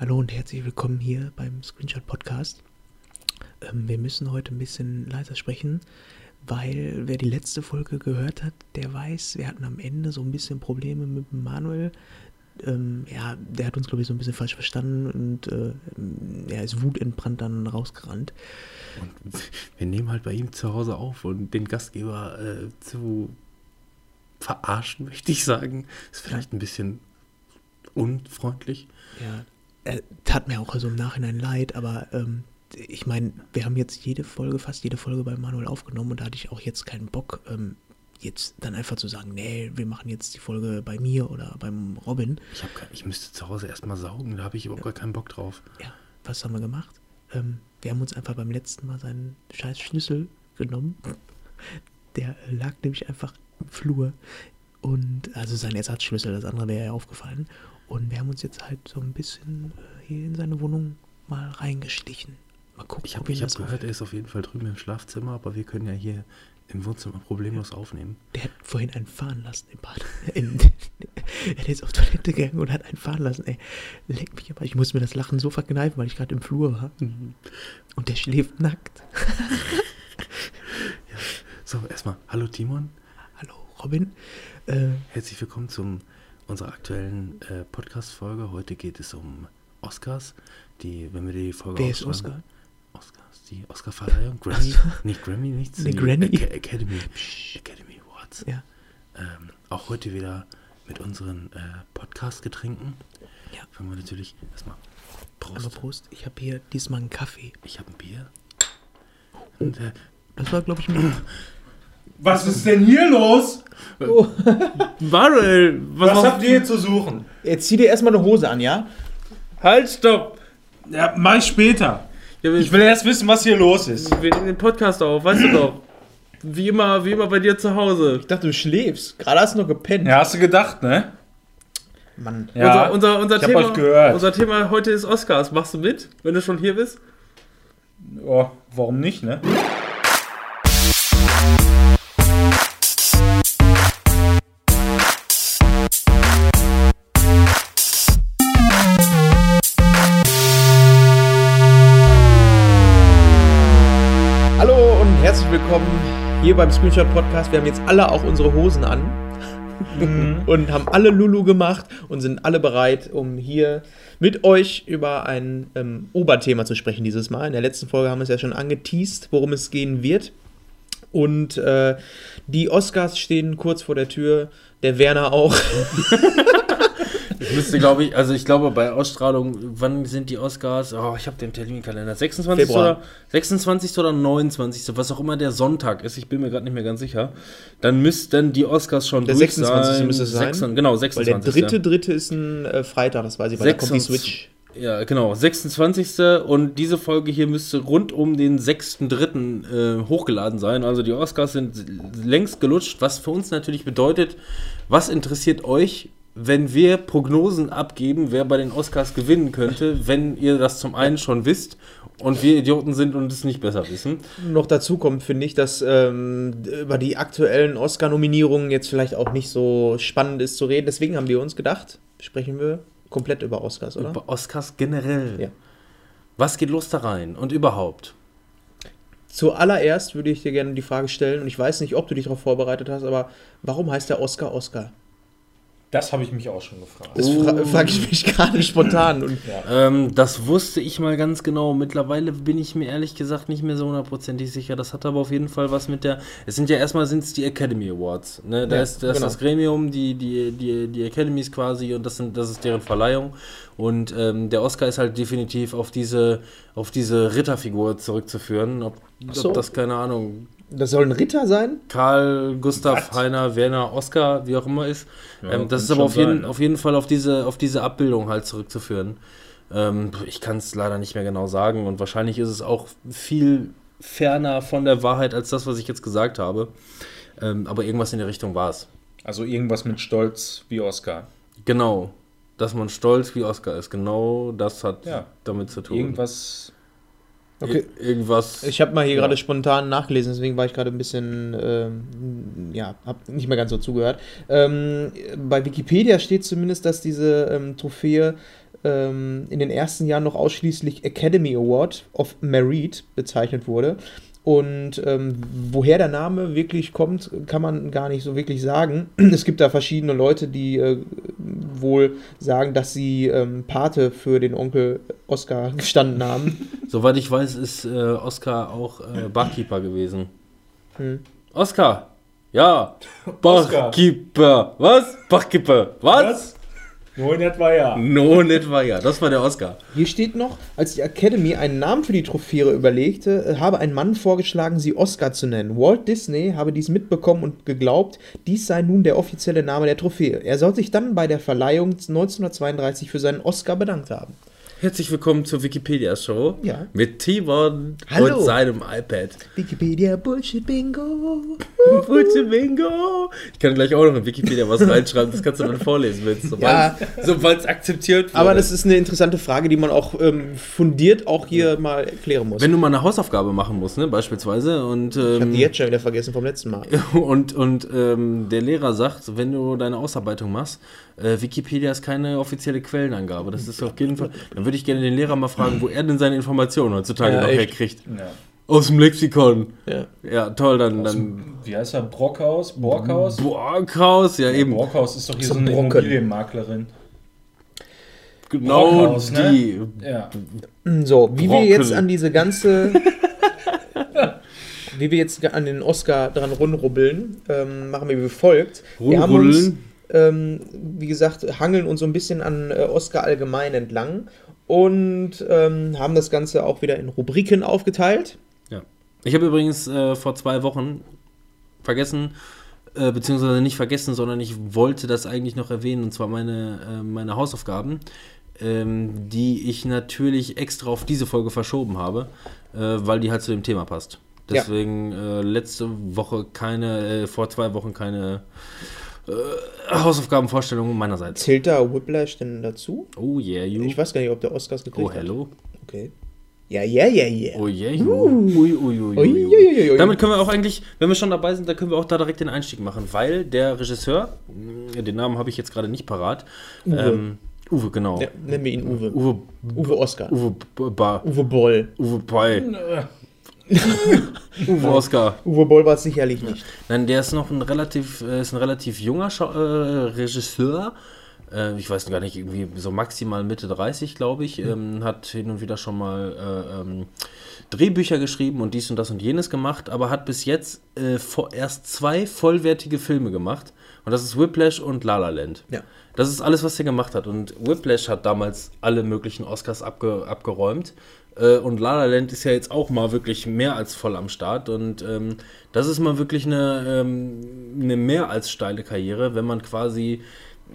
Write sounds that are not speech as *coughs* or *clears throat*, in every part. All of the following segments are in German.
Hallo und herzlich willkommen hier beim Screenshot Podcast. Ähm, wir müssen heute ein bisschen leiser sprechen, weil wer die letzte Folge gehört hat, der weiß, wir hatten am Ende so ein bisschen Probleme mit Manuel. Ähm, ja, der hat uns, glaube ich, so ein bisschen falsch verstanden und äh, er ist wutentbrannt dann rausgerannt. Und *laughs* wir nehmen halt bei ihm zu Hause auf und den Gastgeber äh, zu verarschen, *laughs* möchte ich sagen, ist vielleicht ein bisschen unfreundlich. Ja, äh, tat mir auch also im Nachhinein leid, aber ähm, ich meine, wir haben jetzt jede Folge, fast jede Folge bei Manuel aufgenommen und da hatte ich auch jetzt keinen Bock, ähm, jetzt dann einfach zu sagen, nee, wir machen jetzt die Folge bei mir oder beim Robin. Ich, hab, ich müsste zu Hause erstmal saugen, da habe ich überhaupt gar keinen Bock drauf. Ja, was haben wir gemacht? Ähm, wir haben uns einfach beim letzten Mal seinen scheiß Schlüssel genommen. Der lag nämlich einfach im Flur. Und also sein Ersatzschlüssel, das andere wäre ja aufgefallen. Und wir haben uns jetzt halt so ein bisschen äh, hier in seine Wohnung mal reingeschlichen. Mal gucken, ich habe hab gehört, er ist auf jeden Fall drüben im Schlafzimmer, aber wir können ja hier im Wohnzimmer problemlos aufnehmen. Der hat vorhin einen fahren lassen im Bad. *laughs* er ist auf Toilette gegangen und hat einen fahren lassen. Ey, leck mich aber. Ich muss mir das Lachen so verkneifen, weil ich gerade im Flur war. Und der schläft nackt. *laughs* ja. So, erstmal, hallo Timon. Hallo Robin. Äh, Herzlich willkommen zum unserer aktuellen äh, Podcast-Folge. Heute geht es um Oscars. Die, wenn wir die Folge Wer ist Oscar? Oscars, die Oscar-Verleihung. Grammy, nicht Grammy, nichts. Nee, Granny. Ac Academy, Academy Awards. Ja. Ähm, auch heute wieder mit unseren äh, Podcast-Getränken. Ja. Fangen wir natürlich erstmal Prost. Aber Prost. Ich habe hier diesmal einen Kaffee. Ich habe ein Bier. Oh. Und, äh, das war, glaube ich, mit *coughs* Was ist denn hier los? Oh. *laughs* Manuel, was, was habt ihr hier zu suchen? Jetzt zieh dir erstmal eine Hose an, ja? Halt, stopp! Ja, mach ich später. Ja, ich will erst wissen, was hier los ist. Wir nehmen den Podcast auf, weißt du doch. Wie immer, wie immer bei dir zu Hause. Ich dachte, du schläfst. Gerade hast du noch gepennt. Ja, hast du gedacht, ne? Mann. Ja, unser, unser, unser Thema, unser Thema heute ist Oscars. Machst du mit, wenn du schon hier bist? Oh, warum nicht, ne? Willkommen hier beim Screenshot Podcast. Wir haben jetzt alle auch unsere Hosen an mhm. und haben alle Lulu gemacht und sind alle bereit, um hier mit euch über ein ähm, Oberthema zu sprechen dieses Mal. In der letzten Folge haben wir es ja schon angeteased, worum es gehen wird. Und äh, die Oscars stehen kurz vor der Tür, der Werner auch. *laughs* Ich müsste, glaube ich, also ich glaube bei Ausstrahlung, wann sind die Oscars? Oh, ich habe den Terminkalender. 26. Februar. oder 26. oder 29. Was auch immer der Sonntag ist, ich bin mir gerade nicht mehr ganz sicher. Dann müssten die Oscars schon Der 26. Sein. müsste es sein. 6, genau, 26. Weil der dritte, dritte ist ein äh, Freitag, das weiß ich, weil 6, da kommt die Switch. Ja, genau, 26. Und diese Folge hier müsste rund um den 6.3. Äh, hochgeladen sein. Also die Oscars sind längst gelutscht, was für uns natürlich bedeutet, was interessiert euch wenn wir Prognosen abgeben, wer bei den Oscars gewinnen könnte, wenn ihr das zum einen schon wisst und wir Idioten sind und es nicht besser wissen. Noch dazu kommt, finde ich, dass ähm, über die aktuellen Oscar-Nominierungen jetzt vielleicht auch nicht so spannend ist zu reden. Deswegen haben wir uns gedacht, sprechen wir komplett über Oscars, oder? Über Oscars generell. Ja. Was geht los da rein und überhaupt? Zuallererst würde ich dir gerne die Frage stellen, und ich weiß nicht, ob du dich darauf vorbereitet hast, aber warum heißt der Oscar Oscar? Das habe ich mich auch schon gefragt. Das fra frage ich mich gerade spontan. Und ja. ähm, das wusste ich mal ganz genau. Mittlerweile bin ich mir ehrlich gesagt nicht mehr so hundertprozentig sicher. Das hat aber auf jeden Fall was mit der. Es sind ja erstmal sind es die Academy Awards. Ne? Da ja, ist, da genau. das Gremium, die, die, die, die Academies quasi und das, sind, das ist deren Verleihung. Und ähm, der Oscar ist halt definitiv auf diese, auf diese Ritterfigur zurückzuführen. Ob, so. ob das, keine Ahnung, das soll ein Ritter sein? Karl, Gustav, Was? Heiner, Werner, Oskar, wie auch immer ist. Ja, ähm, das ist aber auf jeden, sein, auf jeden Fall auf diese, auf diese Abbildung halt zurückzuführen. Ähm, ich kann es leider nicht mehr genau sagen und wahrscheinlich ist es auch viel ferner von der Wahrheit als das, was ich jetzt gesagt habe. Ähm, aber irgendwas in der Richtung war es. Also irgendwas mit Stolz wie Oscar. Genau. Dass man stolz wie Oscar ist. Genau das hat ja. damit zu tun. Irgendwas Okay. irgendwas. Ich habe mal hier ja. gerade spontan nachgelesen, deswegen war ich gerade ein bisschen, ähm, ja, habe nicht mehr ganz so zugehört. Ähm, bei Wikipedia steht zumindest, dass diese ähm, Trophäe ähm, in den ersten Jahren noch ausschließlich Academy Award of Merit bezeichnet wurde. Und ähm, woher der Name wirklich kommt, kann man gar nicht so wirklich sagen. *clears throat* Es gibt da verschiedene Leute, die äh, wohl sagen, dass sie ähm, Pate für den Onkel Oscar *laughs* gestanden haben. Soweit ich weiß, ist äh, Oscar auch äh, Barkeeper gewesen. Hm. Oscar! Ja! *laughs* Barkeeper! Was? Barkeeper! Was? Nur in etwa ja. Nur in etwa ja. Das war der Oscar. Hier steht noch, als die Academy einen Namen für die Trophäe überlegte, äh, habe ein Mann vorgeschlagen, sie Oscar zu nennen. Walt Disney habe dies mitbekommen und geglaubt, dies sei nun der offizielle Name der Trophäe. Er soll sich dann bei der Verleihung 1932 für seinen Oscar bedankt haben. Herzlich willkommen zur Wikipedia-Show. Ja. Mit Timon und seinem iPad. Wikipedia Bullshit Bingo. *laughs* Bullshit Bingo. Ich kann gleich auch noch in Wikipedia was reinschreiben, das kannst du dann vorlesen, wenn es ja. sobald es akzeptiert wird. Aber das ist eine interessante Frage, die man auch ähm, fundiert auch hier ja. mal erklären muss. Wenn du mal eine Hausaufgabe machen musst, ne, beispielsweise. Und, ähm, ich habe die jetzt schon wieder vergessen vom letzten Mal. *laughs* Und, und ähm, der Lehrer sagt, wenn du deine Ausarbeitung machst, äh, Wikipedia ist keine offizielle Quellenangabe. Das ist auf jeden Fall. Dann würde ich gerne den Lehrer mal fragen, wo er denn seine Informationen heutzutage ja, noch echt? herkriegt. Ja. Aus dem Lexikon. Ja, ja toll, dann, dann. Wie heißt er? Brockhaus? Borghaus? Borghaus, ja, eben. Brockhaus ist doch hier so eine Immobilienmaklerin. Genau Brockhaus, ne? die. Ne? Ja. So, wie Brocken. wir jetzt an diese ganze. *laughs* wie wir jetzt an den Oscar dran rumrubbeln, ähm, machen wir wie folgt. Wir haben uns ähm, wie gesagt, hangeln uns so ein bisschen an äh, Oscar allgemein entlang und ähm, haben das Ganze auch wieder in Rubriken aufgeteilt. Ja. Ich habe übrigens äh, vor zwei Wochen vergessen, äh, beziehungsweise nicht vergessen, sondern ich wollte das eigentlich noch erwähnen, und zwar meine, äh, meine Hausaufgaben, ähm, die ich natürlich extra auf diese Folge verschoben habe, äh, weil die halt zu dem Thema passt. Deswegen ja. Äh, letzte Woche keine, vor zwei Wochen keine äh, Hausaufgabenvorstellungen meinerseits. Zählt da Whiplash denn dazu? Oh yeah, you. Ich weiß gar nicht, ob der Oscars gekriegt hat. Oh, hello. Hat. Okay. Ja, ja, ja, ja. Oh yeah, you. Uh. Ui, ui, ui, ui, ui. Damit können wir auch eigentlich, wenn wir schon dabei sind, dann können wir auch da direkt den Einstieg machen, weil der Regisseur, mm, den Namen habe ich jetzt gerade nicht parat, Uwe. Ähm, Uwe, genau. Ja, nennen wir ihn Uwe. Uwe, Uwe Oscar. Uwe, ba, Uwe Boll. Uwe Boll. Uwe Oscar. Uwe Boll war es sicherlich nicht. Nein, der ist noch ein relativ, äh, ist ein relativ junger Schau äh, Regisseur. Äh, ich weiß gar nicht, irgendwie so maximal Mitte 30, glaube ich. Ähm, hat hin und wieder schon mal äh, ähm, Drehbücher geschrieben und dies und das und jenes gemacht, aber hat bis jetzt äh, erst zwei vollwertige Filme gemacht. Und das ist Whiplash und La La Land. Ja. Das ist alles, was er gemacht hat. Und Whiplash hat damals alle möglichen Oscars abge abgeräumt. Äh, und La La Land ist ja jetzt auch mal wirklich mehr als voll am Start. Und ähm, das ist mal wirklich eine, ähm, eine mehr als steile Karriere, wenn man quasi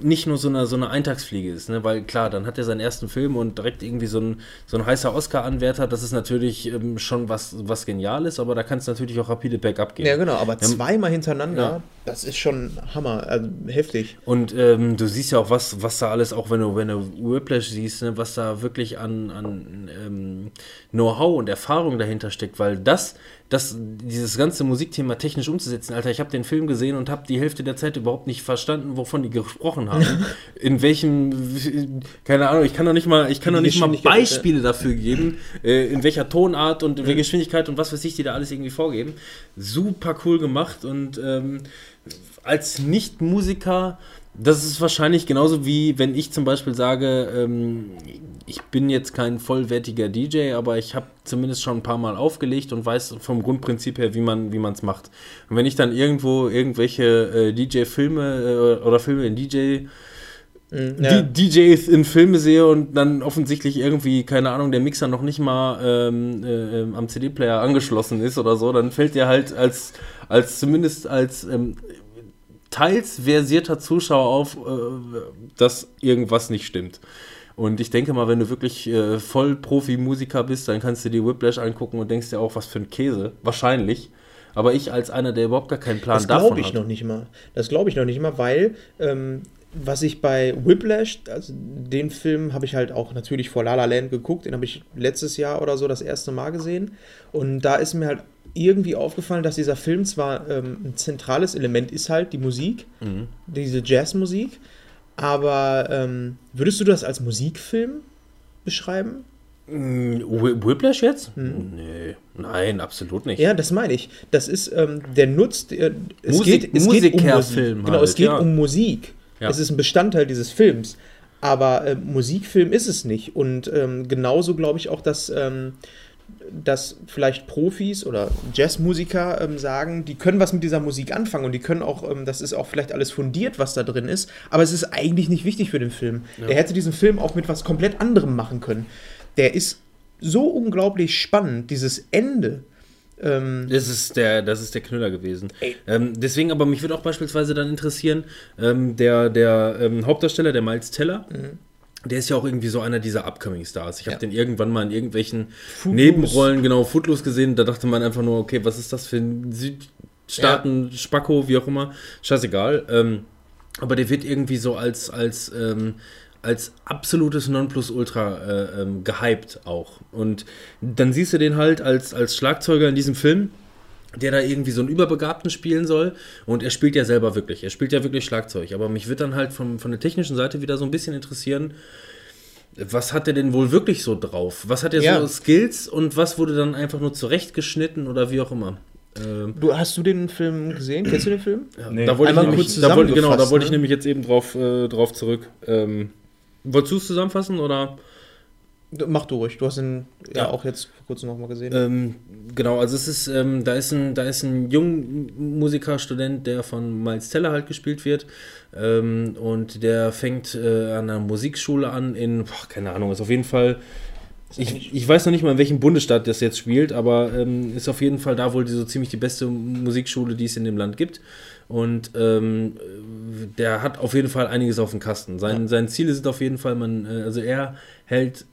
nicht nur so eine, so eine Eintagsfliege ist, ne? weil klar, dann hat er seinen ersten Film und direkt irgendwie so ein, so ein heißer Oscar-Anwärter, das ist natürlich ähm, schon was, was Geniales, aber da kann es natürlich auch rapide bergab gehen. Ja, genau, aber zweimal hintereinander, ja. Das ist schon Hammer, also heftig. Und ähm, du siehst ja auch, was, was da alles, auch wenn du, wenn du Whiplash siehst, ne? was da wirklich an, an ähm, Know-how und Erfahrung dahinter steckt, weil das, das, dieses ganze Musikthema technisch umzusetzen, Alter, ich habe den Film gesehen und habe die Hälfte der Zeit überhaupt nicht verstanden, wovon die gesprochen haben. *laughs* in welchem, keine Ahnung, ich kann doch nicht mal, ich kann doch nicht mal Beispiele dafür geben, äh, in welcher Tonart und in welcher Geschwindigkeit und was weiß ich, die da alles irgendwie vorgeben. Super cool gemacht und ähm, als Nicht-Musiker das ist wahrscheinlich genauso wie wenn ich zum Beispiel sage, ähm, ich bin jetzt kein vollwertiger DJ, aber ich habe zumindest schon ein paar Mal aufgelegt und weiß vom Grundprinzip her, wie man wie es macht. Und wenn ich dann irgendwo irgendwelche äh, DJ-Filme äh, oder Filme in DJ mhm, ja. DJs in Filme sehe und dann offensichtlich irgendwie, keine Ahnung, der Mixer noch nicht mal ähm, äh, ähm, am CD-Player angeschlossen ist oder so, dann fällt dir halt als, als zumindest als ähm, teils versierter Zuschauer auf, äh, dass irgendwas nicht stimmt. Und ich denke mal, wenn du wirklich äh, voll Profi-Musiker bist, dann kannst du dir Whiplash angucken und denkst dir auch, was für ein Käse. Wahrscheinlich. Aber ich als einer, der überhaupt gar keinen Plan das davon hat. Das glaube ich noch nicht mal. Das glaube ich noch nicht mal, weil ähm, was ich bei Whiplash, also den Film habe ich halt auch natürlich vor La La Land geguckt, den habe ich letztes Jahr oder so das erste Mal gesehen. Und da ist mir halt irgendwie aufgefallen, dass dieser Film zwar ähm, ein zentrales Element ist halt, die Musik, mhm. diese Jazzmusik, Aber ähm, würdest du das als Musikfilm beschreiben? Mm, Whiplash jetzt? Hm. Nee, nein, absolut nicht. Ja, das meine ich. Das ist, ähm, der nutzt, äh, es Musik, geht, es geht um Musik. Genau, halt, es geht ja. um Musik. Ja. Es ist ein Bestandteil dieses Films. Aber äh, Musikfilm ist es nicht. Und ähm, genauso glaube ich auch, dass, ähm, dass vielleicht Profis oder Jazzmusiker ähm, sagen, die können was mit dieser Musik anfangen und die können auch, ähm, das ist auch vielleicht alles fundiert, was da drin ist, aber es ist eigentlich nicht wichtig für den Film. Ja. Er hätte diesen Film auch mit was komplett anderem machen können der ist so unglaublich spannend, dieses Ende. Ähm, das, ist der, das ist der Knüller gewesen. Ähm, deswegen, aber mich würde auch beispielsweise dann interessieren, ähm, der, der ähm, Hauptdarsteller, der Miles Teller, mhm. Der ist ja auch irgendwie so einer dieser Upcoming Stars. Ich habe ja. den irgendwann mal in irgendwelchen Footloose. Nebenrollen, genau, Footloose gesehen. Da dachte man einfach nur, okay, was ist das für ein Südstaaten, ja. Spacko, wie auch immer. Scheißegal. Ähm, aber der wird irgendwie so als, als ähm, als absolutes Nonplusultra äh, ähm, gehypt auch. Und dann siehst du den halt als, als Schlagzeuger in diesem Film, der da irgendwie so einen Überbegabten spielen soll. Und er spielt ja selber wirklich. Er spielt ja wirklich Schlagzeug. Aber mich wird dann halt vom, von der technischen Seite wieder so ein bisschen interessieren, was hat er denn wohl wirklich so drauf? Was hat er ja. so Skills und was wurde dann einfach nur zurechtgeschnitten oder wie auch immer? Ähm, du, hast du den Film gesehen? Kennst du den Film? Ja, nee. Da wollte ich nämlich, da wollte, genau, da wollte ich ne? nämlich jetzt eben drauf, äh, drauf zurück. Ähm, Wolltest du es zusammenfassen oder? Mach du ruhig, du hast ihn ja, ja auch jetzt vor kurzem nochmal gesehen. Ähm, genau, also es ist, ähm, da ist ein, da ist ein Jungmusiker, Student, der von Miles Teller halt gespielt wird. Ähm, und der fängt äh, an einer Musikschule an in, boah, keine Ahnung, ist auf jeden Fall. Ich, ich weiß noch nicht mal, in welchem Bundesstaat das jetzt spielt, aber ähm, ist auf jeden Fall da wohl die, so ziemlich die beste Musikschule, die es in dem Land gibt. Und ähm, der hat auf jeden Fall einiges auf dem Kasten. Sein, ja. Seine Ziele sind auf jeden Fall, man, äh, also er hält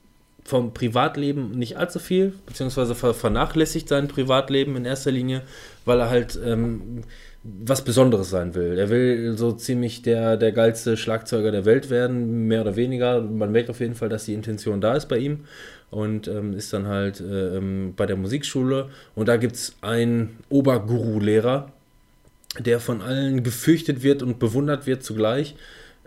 vom Privatleben nicht allzu viel, beziehungsweise vernachlässigt sein Privatleben in erster Linie, weil er halt ähm, was Besonderes sein will. Er will so ziemlich der, der geilste Schlagzeuger der Welt werden, mehr oder weniger. Man merkt auf jeden Fall, dass die Intention da ist bei ihm und ähm, ist dann halt äh, ähm, bei der Musikschule. Und da gibt es einen Oberguru-Lehrer, der von allen gefürchtet wird und bewundert wird zugleich.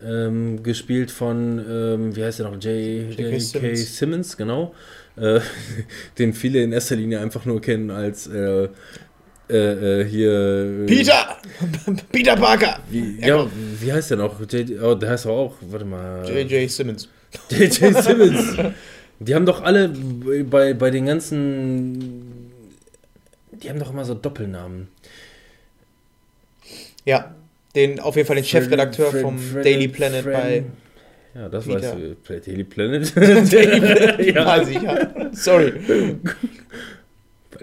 Ähm, gespielt von, ähm, wie heißt der noch, J.K. Simmons. Simmons. genau. Äh, *laughs* den viele in erster Linie einfach nur kennen als äh, äh, äh hier. Peter! *laughs* Peter Parker! Wie, ja, wie heißt der noch? J, oh, der heißt auch, warte mal. J.J. Simmons. *laughs* J.J. Simmons. Die haben doch alle bei, bei den ganzen. Die haben doch immer so Doppelnamen. Ja, den, auf jeden Fall den Chefredakteur Fred, vom Fred, Daily Planet Fred, bei. Ja, das Peter. weißt du. Daily Planet? Daily Planet, ja. weiß ich, ja. Sorry.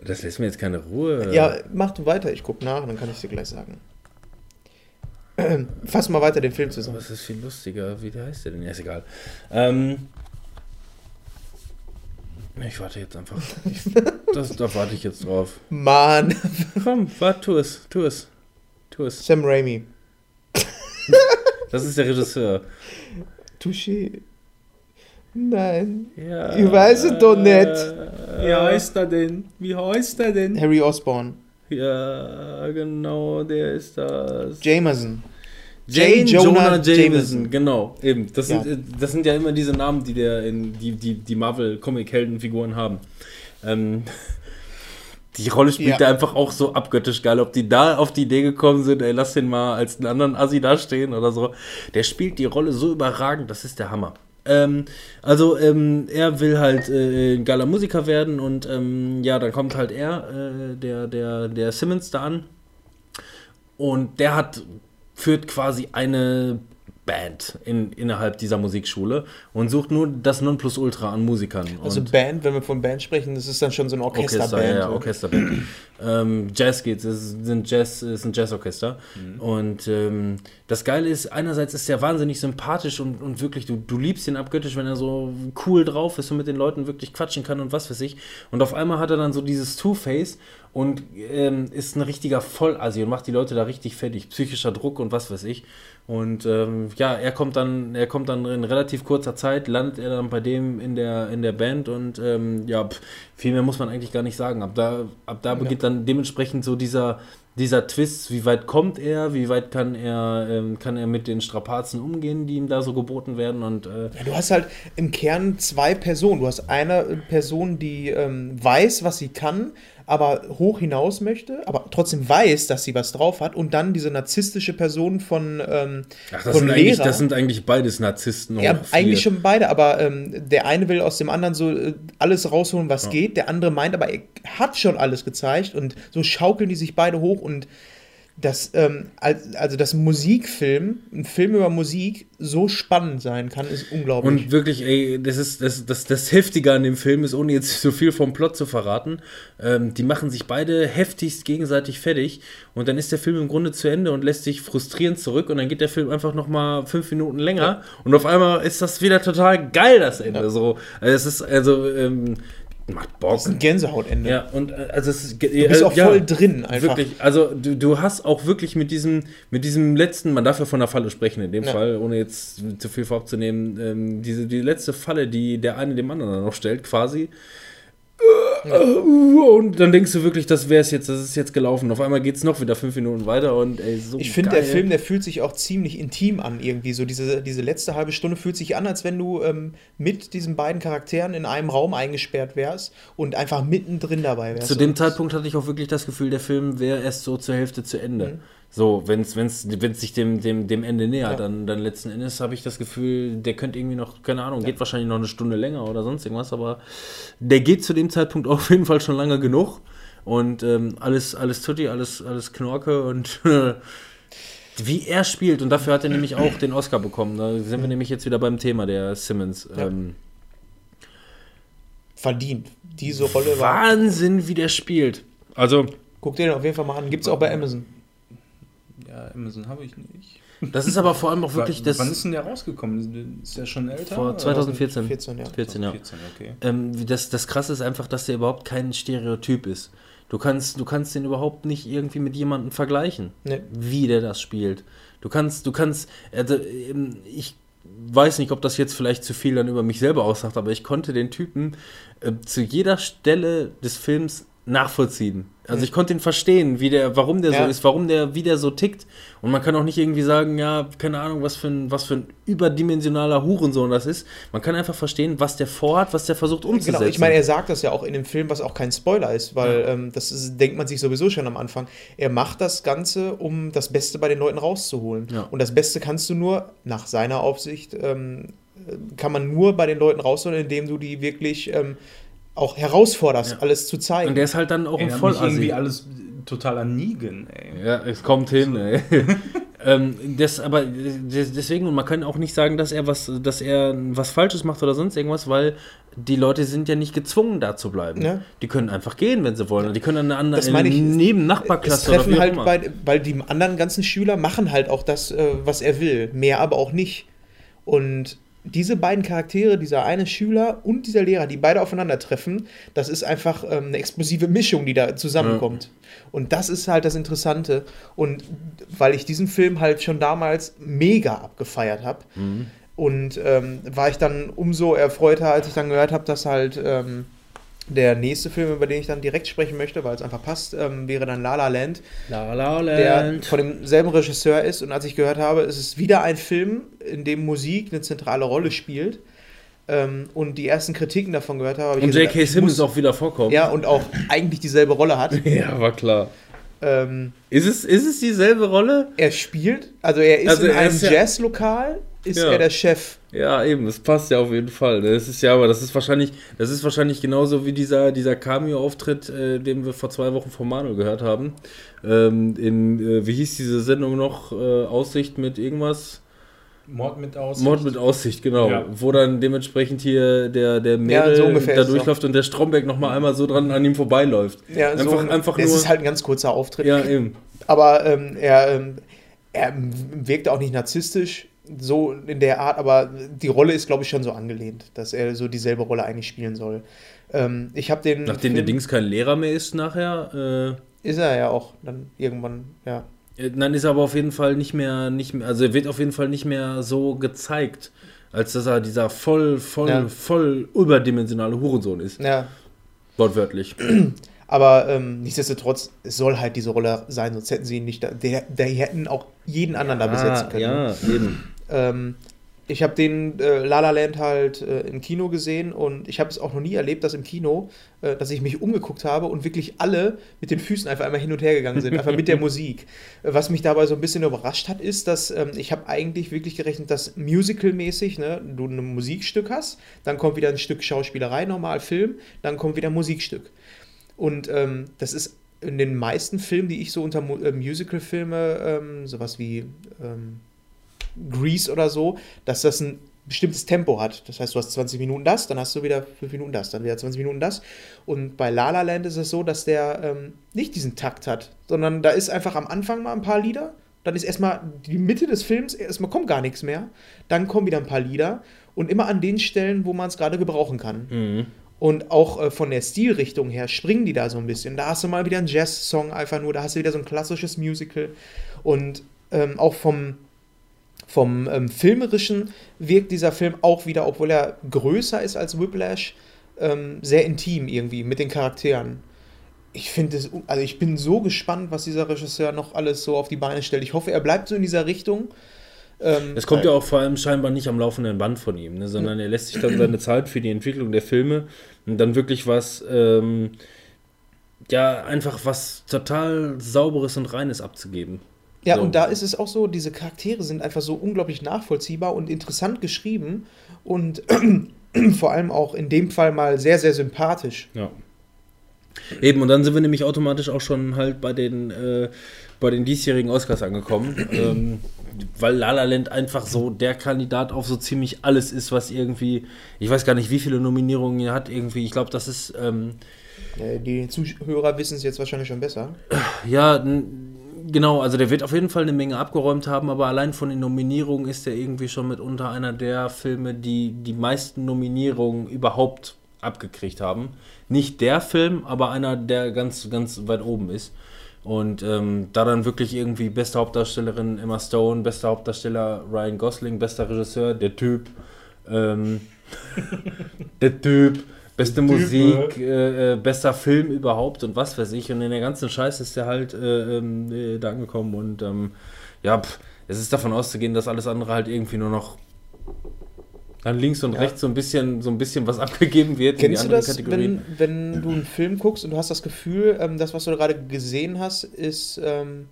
Das lässt mir jetzt keine Ruhe. Ja, mach du weiter, ich guck nach und dann kann ich dir gleich sagen. *clears throat* Fass mal weiter den Film zusammen. Das ist viel lustiger. Wie heißt der denn? Ja, ist egal. Ähm, ich warte jetzt einfach. Ich, *laughs* das, da warte ich jetzt drauf. Mann. Komm, warte, tu es, tu es. Tu es. Sam Raimi. Das ist der Regisseur. Touché. Nein. Ja, ich weiß es doch nicht. Wie heißt er denn? Wie heißt er denn? Harry Osborn. Ja, genau, der ist das. Jameson. Jane Jonah, Jonah Jameson. Jameson. genau, eben. Das, ja. sind, das sind ja immer diese Namen, die der in die, die, die Marvel-Comic-Heldenfiguren haben. Ähm, die Rolle spielt ja. er einfach auch so abgöttisch geil. Ob die da auf die Idee gekommen sind, ey, lass den mal als einen anderen Assi dastehen oder so. Der spielt die Rolle so überragend, das ist der Hammer. Ähm, also ähm, er will halt äh, ein geiler Musiker werden und ähm, ja, dann kommt halt er, äh, der, der, der Simmons da an und der hat, führt quasi eine Band in, innerhalb dieser Musikschule und sucht nur das Nonplusultra an Musikern. Also Band, wenn wir von Band sprechen, das ist dann schon so ein Orchesterband. Orchester, ja, ja, Orchesterband. ähm, Jazz geht, es sind Jazz, ist ein Jazzorchester. Mhm. Und ähm, das Geile ist, einerseits ist er wahnsinnig sympathisch und, und wirklich, du, du liebst ihn abgöttisch, wenn er so cool drauf ist und mit den Leuten wirklich quatschen kann und was weiß ich. Und auf einmal hat er dann so dieses Two-Face und ähm, ist ein richtiger Vollassi und macht die Leute da richtig fertig. Psychischer Druck und was weiß ich. Und ähm, ja, er kommt dann, er kommt dann in relativ kurzer Zeit, landet er dann bei dem in der, in der Band und ähm, ja, pf, viel mehr muss man eigentlich gar nicht sagen. Ab da, ab da beginnt ja. dann dementsprechend so dieser, dieser Twist, wie weit kommt er, wie weit kann er, ähm, kann er mit den Strapazen umgehen, die ihm da so geboten werden und äh ja, du hast halt im Kern zwei Personen. Du hast eine Person, die ähm, weiß, was sie kann, aber hoch hinaus möchte, aber trotzdem weiß, dass sie was drauf hat und dann diese narzisstische Person von ähm, Ach, das, von sind Lehrer. das sind eigentlich beides Narzissten. Ja, eigentlich schon beide, aber ähm, der eine will aus dem anderen so äh, alles rausholen, was ja. geht, der andere meint, aber er hat schon alles gezeigt und so schaukeln die sich beide hoch und dass, ähm, also dass Musikfilm, ein Film über Musik so spannend sein kann, ist unglaublich. Und wirklich, ey, das ist das, das, das Heftige an dem Film ist, ohne jetzt *laughs* so viel vom Plot zu verraten, ähm, die machen sich beide heftigst gegenseitig fertig und dann ist der Film im Grunde zu Ende und lässt sich frustrierend zurück und dann geht der Film einfach nochmal fünf Minuten länger ja. und auf einmal ist das wieder total geil, das Ende. Ja. So. Also es ist, also, ähm, Macht Bock. Das ist ein Gänsehautende. Ja, und äh, also es ist, du bist auch ja, voll drin einfach. Wirklich, also du, du hast auch wirklich mit diesem, mit diesem letzten, man darf ja von der Falle sprechen in dem ja. Fall, ohne jetzt zu viel vorabzunehmen, ähm, diese, die letzte Falle, die der eine dem anderen noch stellt, quasi, und dann denkst du wirklich, das wäre es jetzt, das ist jetzt gelaufen. Auf einmal geht es noch wieder fünf Minuten weiter und ey, so. Ich finde, der Film, der fühlt sich auch ziemlich intim an, irgendwie. So diese, diese letzte halbe Stunde fühlt sich an, als wenn du ähm, mit diesen beiden Charakteren in einem Raum eingesperrt wärst und einfach mittendrin dabei wärst. Zu dem Zeitpunkt hatte ich auch wirklich das Gefühl, der Film wäre erst so zur Hälfte zu Ende. Mhm. So, wenn es wenn's, wenn's sich dem, dem, dem Ende nähert, ja. dann, dann letzten Endes habe ich das Gefühl, der könnte irgendwie noch, keine Ahnung, ja. geht wahrscheinlich noch eine Stunde länger oder sonst irgendwas, aber der geht zu dem Zeitpunkt *laughs* auf jeden Fall schon lange genug. Und ähm, alles, alles Tutti, alles, alles Knorke und *laughs* wie er spielt. Und dafür hat er nämlich auch den Oscar bekommen. Da sind wir nämlich jetzt wieder beim Thema der Simmons. Ja. Ähm, Verdient. Diese Rolle war. Wahnsinn, wie der spielt. Also. Guck dir den auf jeden Fall mal an. Gibt es auch bei Amazon. Ja, Amazon habe ich nicht. Das ist aber vor allem auch wirklich das. Wann ist denn der rausgekommen? Ist der schon älter? Vor 2014. 14, ja. 14, ja. 14, okay. Ähm, das, das Krasse ist einfach, dass der überhaupt kein Stereotyp ist. Du kannst, du kannst den überhaupt nicht irgendwie mit jemandem vergleichen, nee. wie der das spielt. Du kannst, du kannst, also, ähm, ich weiß nicht, ob das jetzt vielleicht zu viel dann über mich selber aussagt, aber ich konnte den Typen äh, zu jeder Stelle des Films nachvollziehen. Also ich konnte ihn verstehen, wie der, warum der ja. so ist, warum der, wie der so tickt. Und man kann auch nicht irgendwie sagen, ja, keine Ahnung, was für ein, was für ein überdimensionaler Hurensohn das ist. Man kann einfach verstehen, was der vorhat, was der versucht umzusetzen. Genau, ich meine, er sagt das ja auch in dem Film, was auch kein Spoiler ist, weil ja. ähm, das ist, denkt man sich sowieso schon am Anfang. Er macht das Ganze, um das Beste bei den Leuten rauszuholen. Ja. Und das Beste kannst du nur, nach seiner Aufsicht, ähm, kann man nur bei den Leuten rausholen, indem du die wirklich ähm, auch herausforderst, ja. alles zu zeigen. Und der ist halt dann auch ey, ein voll irgendwie alles total an Negan, ey. Ja, es kommt hin, ey. *laughs* ähm, das, aber deswegen, und man kann auch nicht sagen, dass er was, dass er was Falsches macht oder sonst irgendwas, weil die Leute sind ja nicht gezwungen, da zu bleiben. Ja. Die können einfach gehen, wenn sie wollen. Die können eine andere das meine ich, neben Nachbarklasse treffen halt bei, weil die anderen ganzen Schüler machen halt auch das, äh, was er will. Mehr aber auch nicht. Und diese beiden Charaktere, dieser eine Schüler und dieser Lehrer, die beide aufeinandertreffen, das ist einfach ähm, eine explosive Mischung, die da zusammenkommt. Ja. Und das ist halt das Interessante. Und weil ich diesen Film halt schon damals mega abgefeiert habe, mhm. und ähm, war ich dann umso erfreuter, als ich dann gehört habe, dass halt ähm, der nächste Film, über den ich dann direkt sprechen möchte, weil es einfach passt, ähm, wäre dann La La Land. La La Land. Der von demselben Regisseur ist. Und als ich gehört habe, es ist wieder ein Film, in dem Musik eine zentrale Rolle spielt. Ähm, und die ersten Kritiken davon gehört habe. Und J.K. Simmons auch wieder vorkommt. Ja, und auch eigentlich dieselbe Rolle hat. *laughs* ja, war klar. Ähm, ist, es, ist es dieselbe Rolle? Er spielt, also er ist also in einem Jazzlokal ist ja. er der Chef. Ja, eben, das passt ja auf jeden Fall. Das ist ja, aber das ist wahrscheinlich, das ist wahrscheinlich genauso wie dieser, dieser Cameo-Auftritt, äh, den wir vor zwei Wochen von Manu gehört haben. Ähm, in, äh, wie hieß diese Sendung noch? Äh, Aussicht mit irgendwas? Mord mit Aussicht. Mord mit Aussicht, genau. Ja. Wo dann dementsprechend hier der, der Mädel ja, so da durchläuft und der Stromberg nochmal einmal so dran an ihm vorbeiläuft. Ja, einfach, so, einfach nur. Es ist halt ein ganz kurzer Auftritt. Ja, eben. Aber ähm, er, ähm, er wirkt auch nicht narzisstisch so in der Art, aber die Rolle ist, glaube ich, schon so angelehnt, dass er so dieselbe Rolle eigentlich spielen soll. Ähm, ich habe den. Nachdem Film, der Dings kein Lehrer mehr ist nachher. Äh, ist er ja auch dann irgendwann, ja. Äh, dann ist er aber auf jeden Fall nicht mehr, nicht mehr, also er wird auf jeden Fall nicht mehr so gezeigt, als dass er dieser voll, voll, ja. voll überdimensionale Hurensohn ist. Ja. Wortwörtlich. *clears throat* Aber ähm, nichtsdestotrotz, es soll halt diese Rolle sein, sonst hätten sie ihn nicht da. Die, die hätten auch jeden anderen ja, da besetzen können. Ja, eben. Ähm, ich habe den äh, La La Land halt äh, im Kino gesehen und ich habe es auch noch nie erlebt, dass im Kino, äh, dass ich mich umgeguckt habe und wirklich alle mit den Füßen einfach einmal hin und her gegangen sind, einfach mit der *laughs* Musik. Was mich dabei so ein bisschen überrascht hat, ist, dass ähm, ich habe eigentlich wirklich gerechnet, dass Musical-mäßig ne, du ein Musikstück hast, dann kommt wieder ein Stück Schauspielerei, normal Film, dann kommt wieder ein Musikstück. Und ähm, das ist in den meisten Filmen, die ich so unter äh, Musical-Filme, ähm, sowas wie ähm, Grease oder so, dass das ein bestimmtes Tempo hat. Das heißt, du hast 20 Minuten das, dann hast du wieder 5 Minuten das, dann wieder 20 Minuten das. Und bei La La Land ist es so, dass der ähm, nicht diesen Takt hat, sondern da ist einfach am Anfang mal ein paar Lieder, dann ist erstmal die Mitte des Films, erstmal kommt gar nichts mehr, dann kommen wieder ein paar Lieder und immer an den Stellen, wo man es gerade gebrauchen kann. Mhm. Und auch äh, von der Stilrichtung her springen die da so ein bisschen. Da hast du mal wieder einen Jazz-Song einfach nur, da hast du wieder so ein klassisches Musical. Und ähm, auch vom, vom ähm, Filmerischen wirkt dieser Film auch wieder, obwohl er größer ist als Whiplash, ähm, sehr intim irgendwie mit den Charakteren. Ich finde es, also ich bin so gespannt, was dieser Regisseur noch alles so auf die Beine stellt. Ich hoffe, er bleibt so in dieser Richtung. Ähm, es kommt ja auch vor allem scheinbar nicht am laufenden Band von ihm, ne, sondern er lässt sich dann seine Zeit für die Entwicklung der Filme und dann wirklich was, ähm, ja, einfach was total Sauberes und Reines abzugeben. Ja, so. und da ist es auch so, diese Charaktere sind einfach so unglaublich nachvollziehbar und interessant geschrieben und *clears throat* vor allem auch in dem Fall mal sehr, sehr sympathisch. Ja. Eben, und dann sind wir nämlich automatisch auch schon halt bei den, äh, bei den diesjährigen Oscars angekommen, *clears throat* ähm, weil La La Land einfach so der Kandidat auf so ziemlich alles ist, was irgendwie, ich weiß gar nicht, wie viele Nominierungen er hat, irgendwie, ich glaube, das ist... Ähm, die Zuhörer wissen es jetzt wahrscheinlich schon besser. Ja, Genau, also der wird auf jeden Fall eine Menge abgeräumt haben, aber allein von den Nominierungen ist er irgendwie schon mitunter einer der Filme, die die meisten Nominierungen überhaupt abgekriegt haben. Nicht der Film, aber einer, der ganz, ganz weit oben ist. Und ähm, da dann wirklich irgendwie beste Hauptdarstellerin Emma Stone, bester Hauptdarsteller Ryan Gosling, bester Regisseur, der Typ, ähm, *laughs* der Typ, beste Musik, äh, äh, bester Film überhaupt und was weiß ich. Und in der ganzen Scheiß ist er halt äh, ähm, äh, da angekommen und ähm, ja, pff, es ist davon auszugehen, dass alles andere halt irgendwie nur noch dann links und ja. rechts so ein bisschen so ein bisschen was *laughs* abgegeben wird. Kennst du das, wenn, wenn du einen Film guckst und du hast das Gefühl, ähm, das, was du gerade gesehen hast, ist, ähm,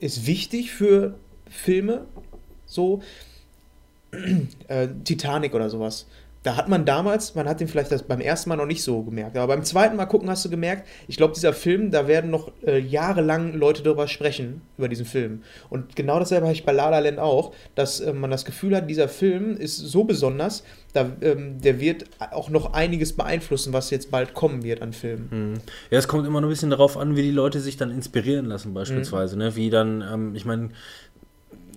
ist wichtig für Filme? So *clears throat* äh, Titanic oder sowas da hat man damals, man hat den vielleicht das beim ersten Mal noch nicht so gemerkt, aber beim zweiten Mal gucken hast du gemerkt, ich glaube, dieser Film, da werden noch äh, jahrelang Leute darüber sprechen, über diesen Film. Und genau dasselbe habe ich bei La La Land auch, dass äh, man das Gefühl hat, dieser Film ist so besonders, da, ähm, der wird auch noch einiges beeinflussen, was jetzt bald kommen wird an Filmen. Hm. Ja, es kommt immer noch ein bisschen darauf an, wie die Leute sich dann inspirieren lassen, beispielsweise. Mhm. Ne? Wie dann, ähm, ich meine,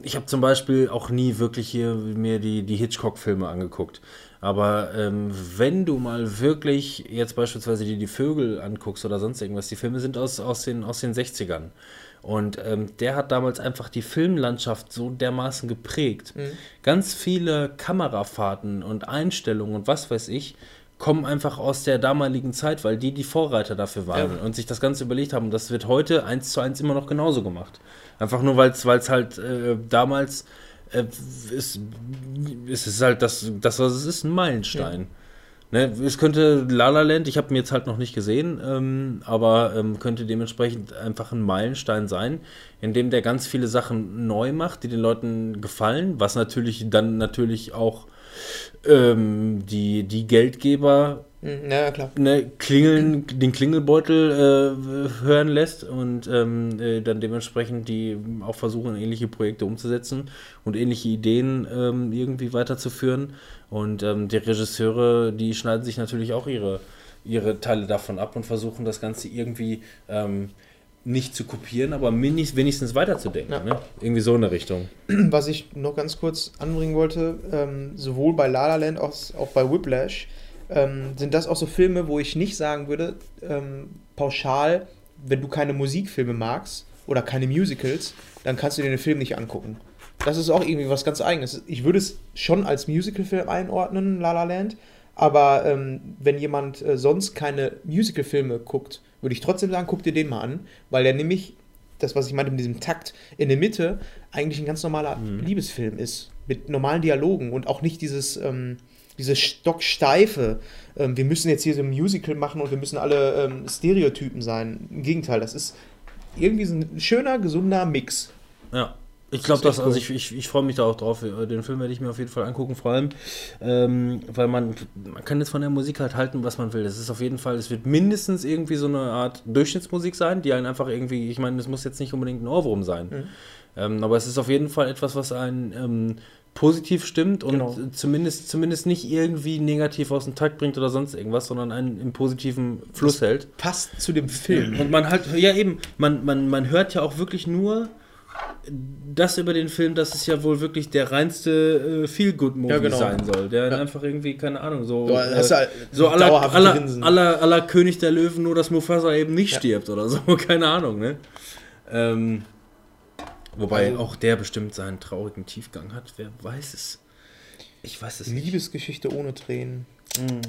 ich habe zum Beispiel auch nie wirklich hier mir die, die Hitchcock-Filme angeguckt. Aber ähm, wenn du mal wirklich jetzt beispielsweise dir die Vögel anguckst oder sonst irgendwas, die Filme sind aus, aus, den, aus den 60ern. Und ähm, der hat damals einfach die Filmlandschaft so dermaßen geprägt. Mhm. Ganz viele Kamerafahrten und Einstellungen und was weiß ich kommen einfach aus der damaligen Zeit, weil die die Vorreiter dafür waren ja. und sich das Ganze überlegt haben. Das wird heute eins zu eins immer noch genauso gemacht. Einfach nur, weil es halt äh, damals äh, ist, ist es halt das, das, was es ist, ein Meilenstein. Ja. Ne, es könnte La La Land, ich habe ihn jetzt halt noch nicht gesehen, ähm, aber ähm, könnte dementsprechend einfach ein Meilenstein sein, in dem der ganz viele Sachen neu macht, die den Leuten gefallen, was natürlich dann natürlich auch ähm, die, die Geldgeber ja, klar. Ne, klingeln, den Klingelbeutel äh, hören lässt und ähm, äh, dann dementsprechend die auch versuchen, ähnliche Projekte umzusetzen und ähnliche Ideen ähm, irgendwie weiterzuführen. Und ähm, die Regisseure, die schneiden sich natürlich auch ihre, ihre Teile davon ab und versuchen das Ganze irgendwie ähm, nicht zu kopieren, aber wenigstens weiterzudenken. Ja. Ne? Irgendwie so in der Richtung. Was ich noch ganz kurz anbringen wollte, ähm, sowohl bei La La Land als auch bei Whiplash, ähm, sind das auch so Filme, wo ich nicht sagen würde, ähm, pauschal, wenn du keine Musikfilme magst oder keine Musicals, dann kannst du dir den Film nicht angucken. Das ist auch irgendwie was ganz Eigenes. Ich würde es schon als Musicalfilm einordnen, La La Land, Aber ähm, wenn jemand äh, sonst keine Musical-Filme guckt, würde ich trotzdem sagen, guck dir den mal an, weil der nämlich, das, was ich meinte mit diesem Takt, in der Mitte eigentlich ein ganz normaler mhm. Liebesfilm ist. Mit normalen Dialogen und auch nicht dieses, ähm, dieses stocksteife, ähm, wir müssen jetzt hier so ein Musical machen und wir müssen alle ähm, Stereotypen sein. Im Gegenteil, das ist irgendwie so ein schöner, gesunder Mix. Ja. Ich glaube, dass, also ich, ich, ich freue mich da auch drauf. Den Film werde ich mir auf jeden Fall angucken, vor allem, ähm, weil man, man kann jetzt von der Musik halt halten, was man will. Es ist auf jeden Fall, es wird mindestens irgendwie so eine Art Durchschnittsmusik sein, die einen einfach irgendwie, ich meine, es muss jetzt nicht unbedingt ein Ohrwurm sein. Mhm. Ähm, aber es ist auf jeden Fall etwas, was einen ähm, positiv stimmt und genau. zumindest, zumindest nicht irgendwie negativ aus dem Takt bringt oder sonst irgendwas, sondern einen im positiven Fluss das hält. Passt zu dem Film. Und man halt, ja eben, man, man, man hört ja auch wirklich nur das über den Film, dass es ja wohl wirklich der reinste äh, Feel-Good-Movie ja, genau. sein soll. Der ja. einfach irgendwie, keine Ahnung, so, äh, so aller, aller, aller, aller, König der Löwen, nur dass Mufasa eben nicht ja. stirbt oder so, *laughs* keine Ahnung, ne? Ähm, wobei also, auch der bestimmt seinen traurigen Tiefgang hat, wer weiß es. Ich weiß es Liebesgeschichte ohne Tränen. Mhm.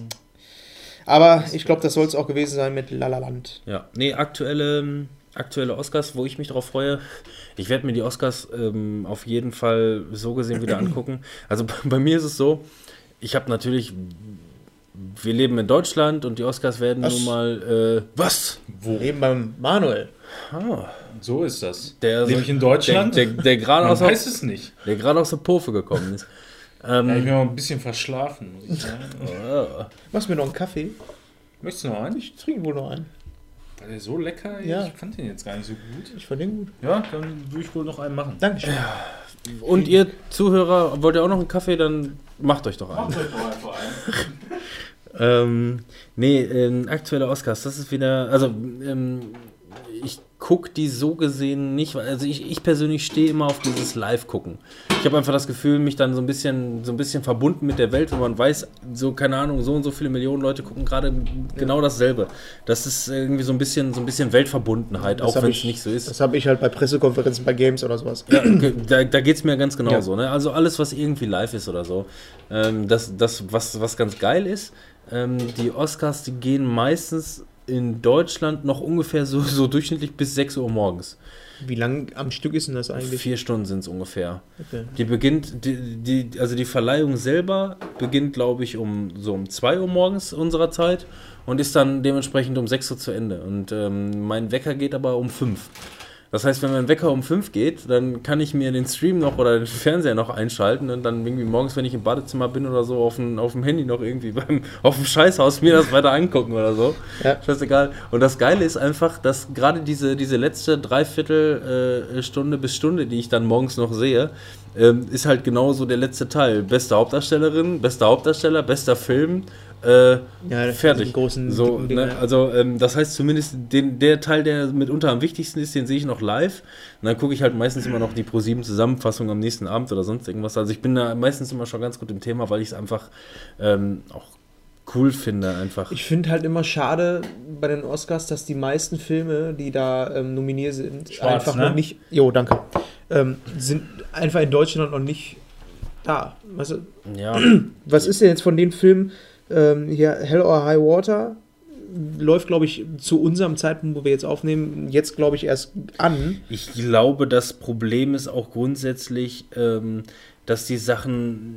Aber ich glaube, das soll es auch gewesen sein mit La La Land. Ja, nee, aktuelle aktuelle Oscars, wo ich mich darauf freue. Ich werde mir die Oscars ähm, auf jeden Fall so gesehen wieder angucken. Also bei mir ist es so, ich habe natürlich, wir leben in Deutschland und die Oscars werden was? nun mal, äh, was? Wo? Wir leben beim Manuel. Ah. So ist das. Der Lebe ich in Deutschland? Der, der, der gerade aus, weiß es nicht. Der gerade aus der Pofe gekommen ist. Ähm, ja, ich bin mal ein bisschen verschlafen, muss ich sagen. *laughs* oh. Machst du mir noch einen Kaffee? Möchtest du noch einen? Ich trinke wohl noch einen. War der so lecker? Ja. Ich fand den jetzt gar nicht so gut. Ich fand den gut. Ja, dann würde ich wohl noch einen machen. Dankeschön. Ja. Und ihr Zuhörer, wollt ihr auch noch einen Kaffee? Dann macht euch doch einen. Macht euch doch einfach einen. *laughs* ähm, nee, ähm, aktuelle Oscars, das ist wieder, also ähm, gucke die so gesehen nicht, also ich, ich persönlich stehe immer auf dieses Live-Gucken. Ich habe einfach das Gefühl, mich dann so ein bisschen so ein bisschen verbunden mit der Welt, wo man weiß, so keine Ahnung, so und so viele Millionen Leute gucken gerade genau dasselbe. Das ist irgendwie so ein bisschen so ein bisschen Weltverbundenheit, das auch wenn es nicht so ist. Das habe ich halt bei Pressekonferenzen bei Games oder sowas. Ja, da, da geht es mir ganz genauso. Ja. Ne? Also alles, was irgendwie live ist oder so. Ähm, das, das was, was ganz geil ist, ähm, die Oscars, die gehen meistens in Deutschland noch ungefähr so, so durchschnittlich bis 6 Uhr morgens. Wie lang am Stück ist denn das eigentlich? Vier Stunden sind es ungefähr. Okay. Die beginnt, die, die, also die Verleihung selber beginnt, glaube ich, um so um 2 Uhr morgens unserer Zeit und ist dann dementsprechend um 6 Uhr zu Ende. Und ähm, mein Wecker geht aber um 5. Das heißt, wenn mein Wecker um 5 geht, dann kann ich mir den Stream noch oder den Fernseher noch einschalten und dann irgendwie morgens, wenn ich im Badezimmer bin oder so, auf dem, auf dem Handy noch irgendwie beim, *laughs* auf dem Scheißhaus mir das weiter angucken oder so. Ja. Scheißegal. Und das Geile ist einfach, dass gerade diese, diese letzte Dreiviertelstunde äh, bis Stunde, die ich dann morgens noch sehe, ähm, ist halt genauso der letzte Teil. Beste Hauptdarstellerin, bester Hauptdarsteller, bester Film, äh, ja, fertig. Großen so, ne? Also ähm, das heißt zumindest den, der Teil, der mitunter am wichtigsten ist, den sehe ich noch live. Und dann gucke ich halt meistens immer noch die Pro7 Zusammenfassung am nächsten Abend oder sonst irgendwas. Also ich bin da meistens immer schon ganz gut im Thema, weil ich es einfach ähm, auch cool finde einfach. Ich finde halt immer schade bei den Oscars, dass die meisten Filme, die da ähm, nominiert sind, Schwarz, einfach ne? noch nicht. Jo, danke. Ähm, sind einfach in Deutschland noch nicht da. Weißt du? Ja. Was ist denn jetzt von den Filmen? Ähm, hier Hell or High Water läuft, glaube ich, zu unserem Zeitpunkt, wo wir jetzt aufnehmen, jetzt, glaube ich, erst an. Ich glaube, das Problem ist auch grundsätzlich, ähm, dass die Sachen,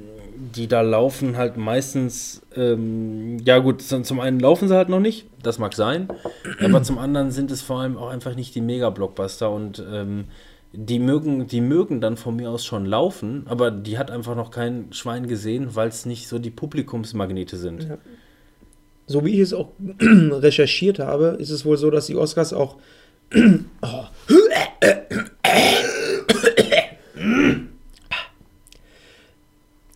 die da laufen, halt meistens, ähm, ja gut, zum einen laufen sie halt noch nicht, das mag sein, aber zum anderen sind es vor allem auch einfach nicht die Mega-Blockbuster und ähm, die mögen, die mögen dann von mir aus schon laufen, aber die hat einfach noch kein Schwein gesehen, weil es nicht so die Publikumsmagnete sind. Ja. So wie ich es auch *clears throat* recherchiert habe, ist es wohl so, dass die Oscars auch *clears throat* oh.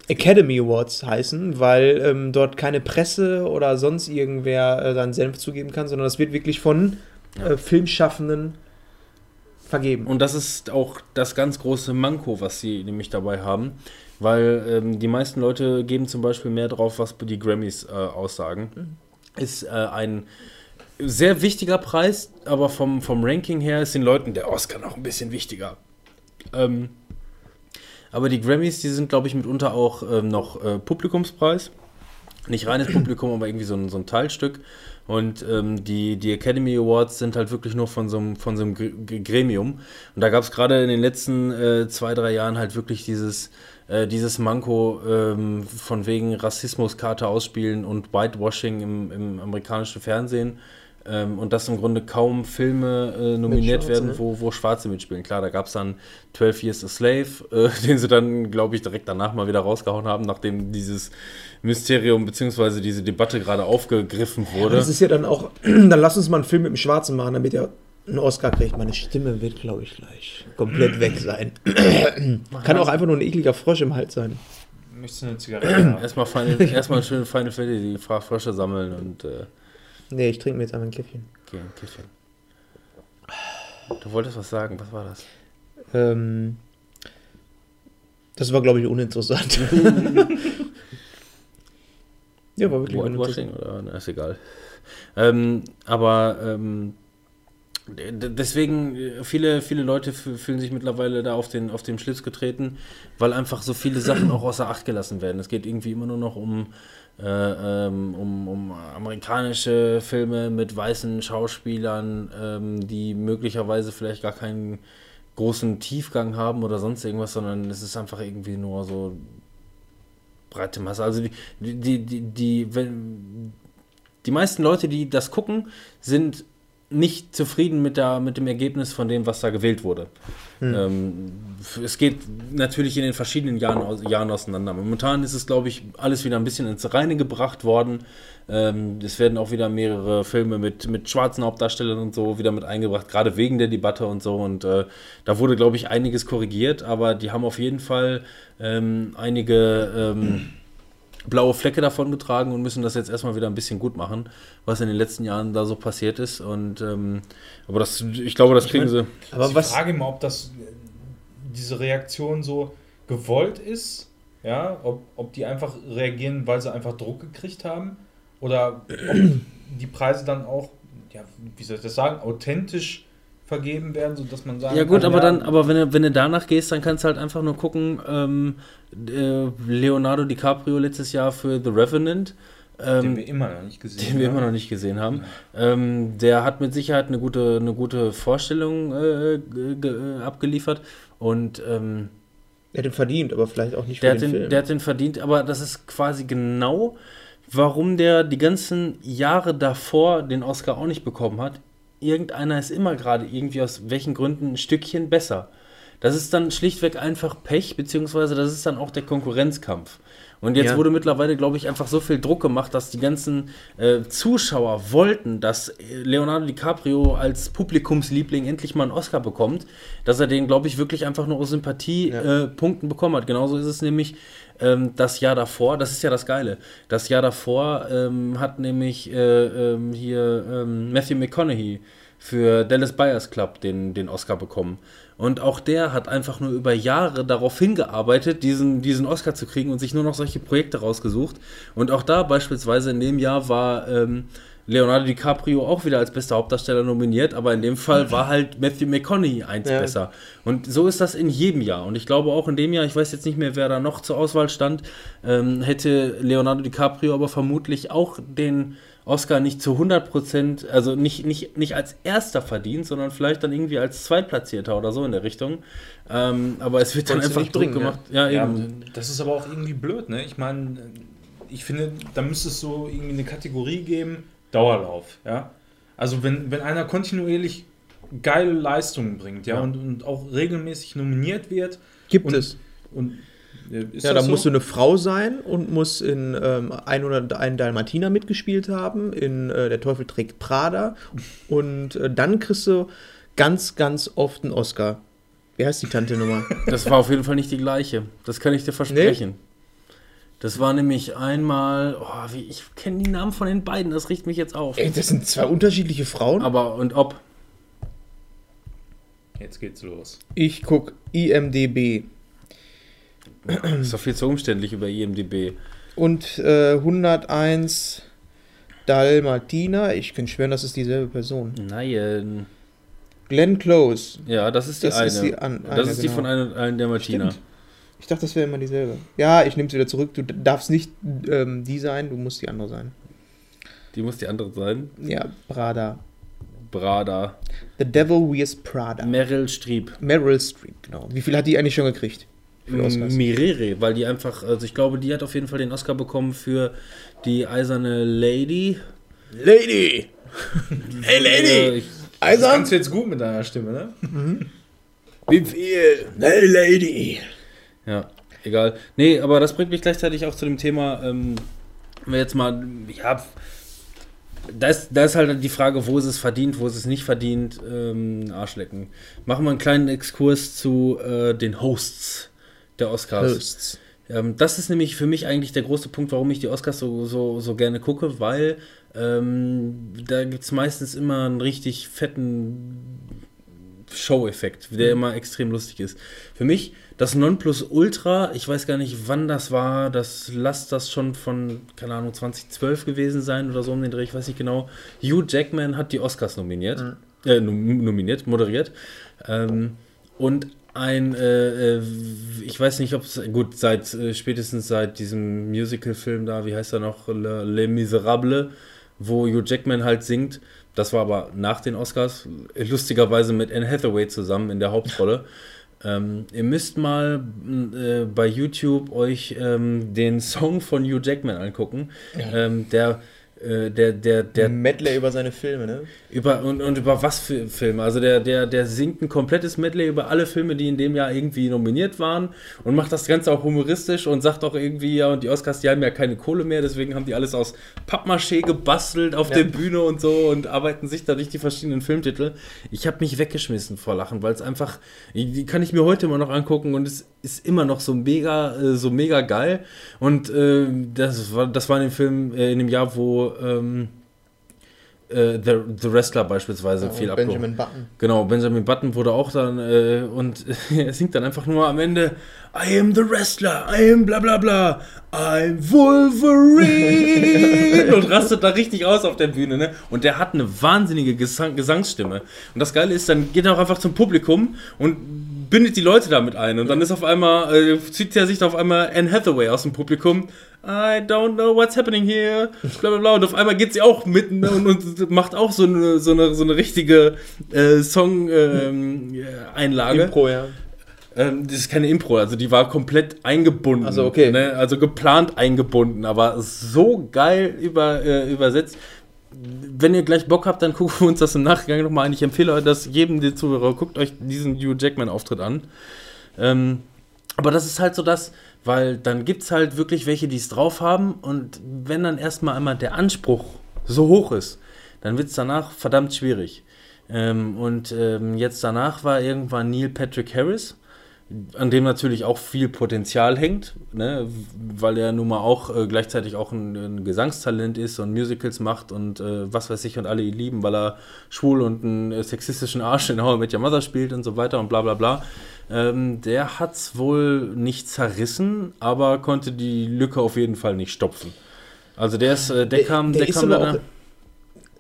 Academy Awards heißen, weil ähm, dort keine Presse oder sonst irgendwer äh, seinen Senf zugeben kann, sondern das wird wirklich von äh, Filmschaffenden vergeben. Und das ist auch das ganz große Manko, was sie nämlich dabei haben, weil ähm, die meisten Leute geben zum Beispiel mehr drauf, was die Grammys äh, aussagen. Mhm. Ist äh, ein sehr wichtiger Preis, aber vom, vom Ranking her ist den Leuten der Oscar noch ein bisschen wichtiger. Ähm, aber die Grammys, die sind, glaube ich, mitunter auch ähm, noch äh, Publikumspreis. nicht reines Publikum, aber irgendwie so ein, so ein Teilstück. Und ähm, die, die Academy Awards sind halt wirklich nur von so einem, von so einem Gremium. Und da gab es gerade in den letzten äh, zwei, drei Jahren halt wirklich dieses, äh, dieses Manko ähm, von wegen Rassismuskarte ausspielen und Whitewashing im, im amerikanischen Fernsehen. Ähm, und dass im Grunde kaum Filme äh, nominiert Schwarze, werden, ne? wo, wo Schwarze mitspielen. Klar, da gab es dann 12 Years a Slave, äh, *laughs* den sie dann, glaube ich, direkt danach mal wieder rausgehauen haben, nachdem dieses Mysterium bzw. diese Debatte gerade aufgegriffen wurde. das ist ja dann auch, *clears throat* dann lass uns mal einen Film mit dem Schwarzen machen, damit er einen Oscar kriegt. Meine Stimme wird, glaube ich, gleich komplett *clears throat* weg sein. *clears throat* Kann auch einfach nur ein ekliger Frosch im Hals sein. Möchtest du eine Zigarette Erstmal, Final, erstmal schön Final Fantasy Frösche sammeln und. Äh nee, ich trinke mir jetzt einfach ein Käffchen. Okay, ein Käffchen. Du wolltest was sagen, was war das? Ähm, das war, glaube ich, uninteressant. *laughs* ja, war wirklich Whitewashing oder? Na, ist egal. Ähm, aber ähm, Deswegen, äh, viele, viele Leute fühlen sich mittlerweile da auf den, auf den Schlitz getreten, weil einfach so viele Sachen auch außer Acht gelassen werden. Es geht irgendwie immer nur noch um, äh, ähm, um, um amerikanische Filme mit weißen Schauspielern, ähm, die möglicherweise vielleicht gar keinen großen Tiefgang haben oder sonst irgendwas, sondern es ist einfach irgendwie nur so breite Masse. Also die, die, die, die, wenn, die meisten Leute, die das gucken, sind nicht zufrieden mit, der, mit dem Ergebnis von dem, was da gewählt wurde. Hm. Ähm, es geht natürlich in den verschiedenen Jahren, Jahren auseinander. Momentan ist es, glaube ich, alles wieder ein bisschen ins Reine gebracht worden. Ähm, es werden auch wieder mehrere Filme mit, mit schwarzen Hauptdarstellern und so wieder mit eingebracht, gerade wegen der Debatte und so. Und äh, da wurde, glaube ich, einiges korrigiert, aber die haben auf jeden Fall ähm, einige ähm, blaue Flecke davon getragen und müssen das jetzt erstmal wieder ein bisschen gut machen, was in den letzten Jahren da so passiert ist. Und ähm, aber das, ich glaube, das kriegen ich mein, sie. Aber ich was frage mal, ob das diese Reaktion so gewollt ist, ja, ob, ob die einfach reagieren, weil sie einfach Druck gekriegt haben, oder ob die Preise dann auch, ja, wie soll ich das sagen, authentisch vergeben werden, sodass man sagt. Ja gut, kann, aber ja, dann, aber wenn du, wenn du danach gehst, dann kannst du halt einfach nur gucken, ähm, äh, Leonardo DiCaprio letztes Jahr für The Revenant. Ähm, den wir immer noch nicht gesehen den haben. wir immer noch nicht gesehen haben. Ähm, der hat mit Sicherheit eine gute, eine gute Vorstellung äh, abgeliefert und ähm, der hat den verdient, aber vielleicht auch nicht der für den, den Film. Der hat den verdient, aber das ist quasi genau, warum der die ganzen Jahre davor den Oscar auch nicht bekommen hat irgendeiner ist immer gerade irgendwie aus welchen Gründen ein Stückchen besser. Das ist dann schlichtweg einfach Pech, beziehungsweise das ist dann auch der Konkurrenzkampf. Und jetzt ja. wurde mittlerweile, glaube ich, einfach so viel Druck gemacht, dass die ganzen äh, Zuschauer wollten, dass Leonardo DiCaprio als Publikumsliebling endlich mal einen Oscar bekommt, dass er den, glaube ich, wirklich einfach nur aus Sympathiepunkten ja. äh, bekommen hat. Genauso ist es nämlich ähm, das Jahr davor, das ist ja das Geile, das Jahr davor ähm, hat nämlich äh, ähm, hier ähm, Matthew McConaughey für Dallas Buyers Club den, den Oscar bekommen. Und auch der hat einfach nur über Jahre darauf hingearbeitet, diesen, diesen Oscar zu kriegen und sich nur noch solche Projekte rausgesucht. Und auch da beispielsweise in dem Jahr war ähm, Leonardo DiCaprio auch wieder als bester Hauptdarsteller nominiert, aber in dem Fall war halt Matthew McConaughey eins ja. besser. Und so ist das in jedem Jahr. Und ich glaube auch in dem Jahr, ich weiß jetzt nicht mehr, wer da noch zur Auswahl stand, ähm, hätte Leonardo DiCaprio aber vermutlich auch den Oscar nicht zu 100 Prozent, also nicht, nicht, nicht als erster verdient, sondern vielleicht dann irgendwie als Zweitplatzierter oder so in der Richtung. Ähm, aber es wird dann einfach Druck gemacht. Ja. ja, eben. Ja, das ist aber auch irgendwie blöd, ne? Ich meine, ich finde, da müsste es so irgendwie eine Kategorie geben, Dauerlauf, ja. Also wenn, wenn einer kontinuierlich geile Leistungen bringt, ja, ja. Und, und auch regelmäßig nominiert wird. Gibt und, es. Und ja, da so? musst du eine Frau sein und muss in ähm, 101 Dalmatiner mitgespielt haben, in äh, Der Teufel trägt Prada. Und äh, dann kriegst du ganz, ganz oft einen Oscar. Wie heißt die Tante Nummer? Das war auf jeden Fall nicht die gleiche. Das kann ich dir versprechen. Nee? Das war nämlich einmal, oh, wie, ich kenne die Namen von den beiden, das riecht mich jetzt auf. Ey, das sind zwei unterschiedliche Frauen. Aber und ob? Jetzt geht's los. Ich guck IMDB. Das ist doch viel zu umständlich über IMDB. Und äh, 101 Dalmatina. Ich kann schwören, das ist dieselbe Person. Nein. Glenn Close. Ja, das ist die das eine. Ist die an, das ist genau. die von einem, einem Dalmatiner. Stimmt. Ich dachte, das wäre immer dieselbe. Ja, ich nehme es wieder zurück. Du darfst nicht ähm, die sein, du musst die andere sein. Die muss die andere sein? Ja, Prada. Prada. The Devil Wears Prada. Meryl Streep. Meryl Streep, genau. Wie viel hat die eigentlich schon gekriegt? Mirere, weil die einfach, also ich glaube, die hat auf jeden Fall den Oscar bekommen für die eiserne Lady. Lady! *laughs* hey Lady! Äh, Eisern? Das kannst du jetzt gut mit deiner Stimme, ne? Mhm. Wie viel? Hey Lady! Ja, egal. Nee, aber das bringt mich gleichzeitig auch zu dem Thema, ähm, wenn wir jetzt mal, ja, da ist, da ist halt die Frage, wo ist es verdient, wo ist es nicht verdient, ähm, Arschlecken. Machen wir einen kleinen Exkurs zu äh, den Hosts der Oscars. Hosts. Ähm, das ist nämlich für mich eigentlich der große Punkt, warum ich die Oscars so, so, so gerne gucke, weil ähm, da gibt es meistens immer einen richtig fetten Show-Effekt, der mhm. immer extrem lustig ist. Für mich das Nonplusultra, ich weiß gar nicht, wann das war, das lasst das schon von, keine Ahnung, 2012 gewesen sein oder so um den Dreh, ich weiß nicht genau. Hugh Jackman hat die Oscars nominiert, mhm. äh, nominiert, moderiert. Ähm, und ein, äh, äh ich weiß nicht, ob es, gut, seit, äh, spätestens seit diesem Musical-Film da, wie heißt er noch, Le, Les Miserables, wo Hugh Jackman halt singt, das war aber nach den Oscars, lustigerweise mit Anne Hathaway zusammen in der Hauptrolle. *laughs* Ähm, ihr müsst mal äh, bei YouTube euch ähm, den Song von Hugh Jackman angucken. Ja. Ähm, der der, der, der. Medley über seine Filme, ne? Über, und, und über was für Filme? Also der, der, der singt ein komplettes Medley über alle Filme, die in dem Jahr irgendwie nominiert waren und macht das Ganze auch humoristisch und sagt auch irgendwie, ja, und die Oscars, die haben ja keine Kohle mehr, deswegen haben die alles aus Pappmaché gebastelt auf ja. der Bühne und so und arbeiten sich dadurch die verschiedenen Filmtitel. Ich habe mich weggeschmissen vor Lachen, weil es einfach, die kann ich mir heute immer noch angucken und es ist immer noch so mega, äh, so mega geil. Und äh, das, war, das war in dem Film, äh, in dem Jahr, wo ähm, äh, The, The Wrestler beispielsweise ja, viel ab. Benjamin Button. Genau, Benjamin Button wurde auch dann äh, und *laughs* er singt dann einfach nur am Ende I am the Wrestler, I am bla bla bla, I'm Wolverine *laughs* und rastet da richtig aus auf der Bühne, ne? Und der hat eine wahnsinnige Gesang Gesangsstimme. Und das Geile ist, dann geht er auch einfach zum Publikum und bindet die Leute damit ein. Und dann ist auf einmal, äh, zieht er sich da auf einmal Anne Hathaway aus dem Publikum. I don't know what's happening here. Bla bla bla. Und auf einmal geht sie auch mitten und, und, macht auch so eine, so eine, so eine richtige äh, Song-Einlage. Ähm, Impro, ja. Ähm, das ist keine Impro, also die war komplett eingebunden. Also okay. Ne? Also geplant eingebunden, aber so geil über, äh, übersetzt wenn ihr gleich Bock habt, dann gucken wir uns das im Nachgang nochmal an. Ich empfehle euch das jedem den Zuhörer, guckt euch diesen Hugh Jackman-Auftritt an. Ähm, aber das ist halt so das, weil dann gibt es halt wirklich welche, die es drauf haben und wenn dann erstmal einmal der Anspruch so hoch ist, dann wird es danach verdammt schwierig. Ähm, und ähm, jetzt danach war irgendwann Neil Patrick Harris an dem natürlich auch viel Potenzial hängt, ne? weil er nun mal auch äh, gleichzeitig auch ein, ein, Gesangstalent ist und Musicals macht und äh, was weiß ich und alle ihn lieben, weil er schwul und einen äh, sexistischen Arsch in How I Met Your Mother spielt und so weiter und bla bla bla. Ähm, der hat es wohl nicht zerrissen, aber konnte die Lücke auf jeden Fall nicht stopfen. Also der ist, äh, der, der kam, der, der kam auch,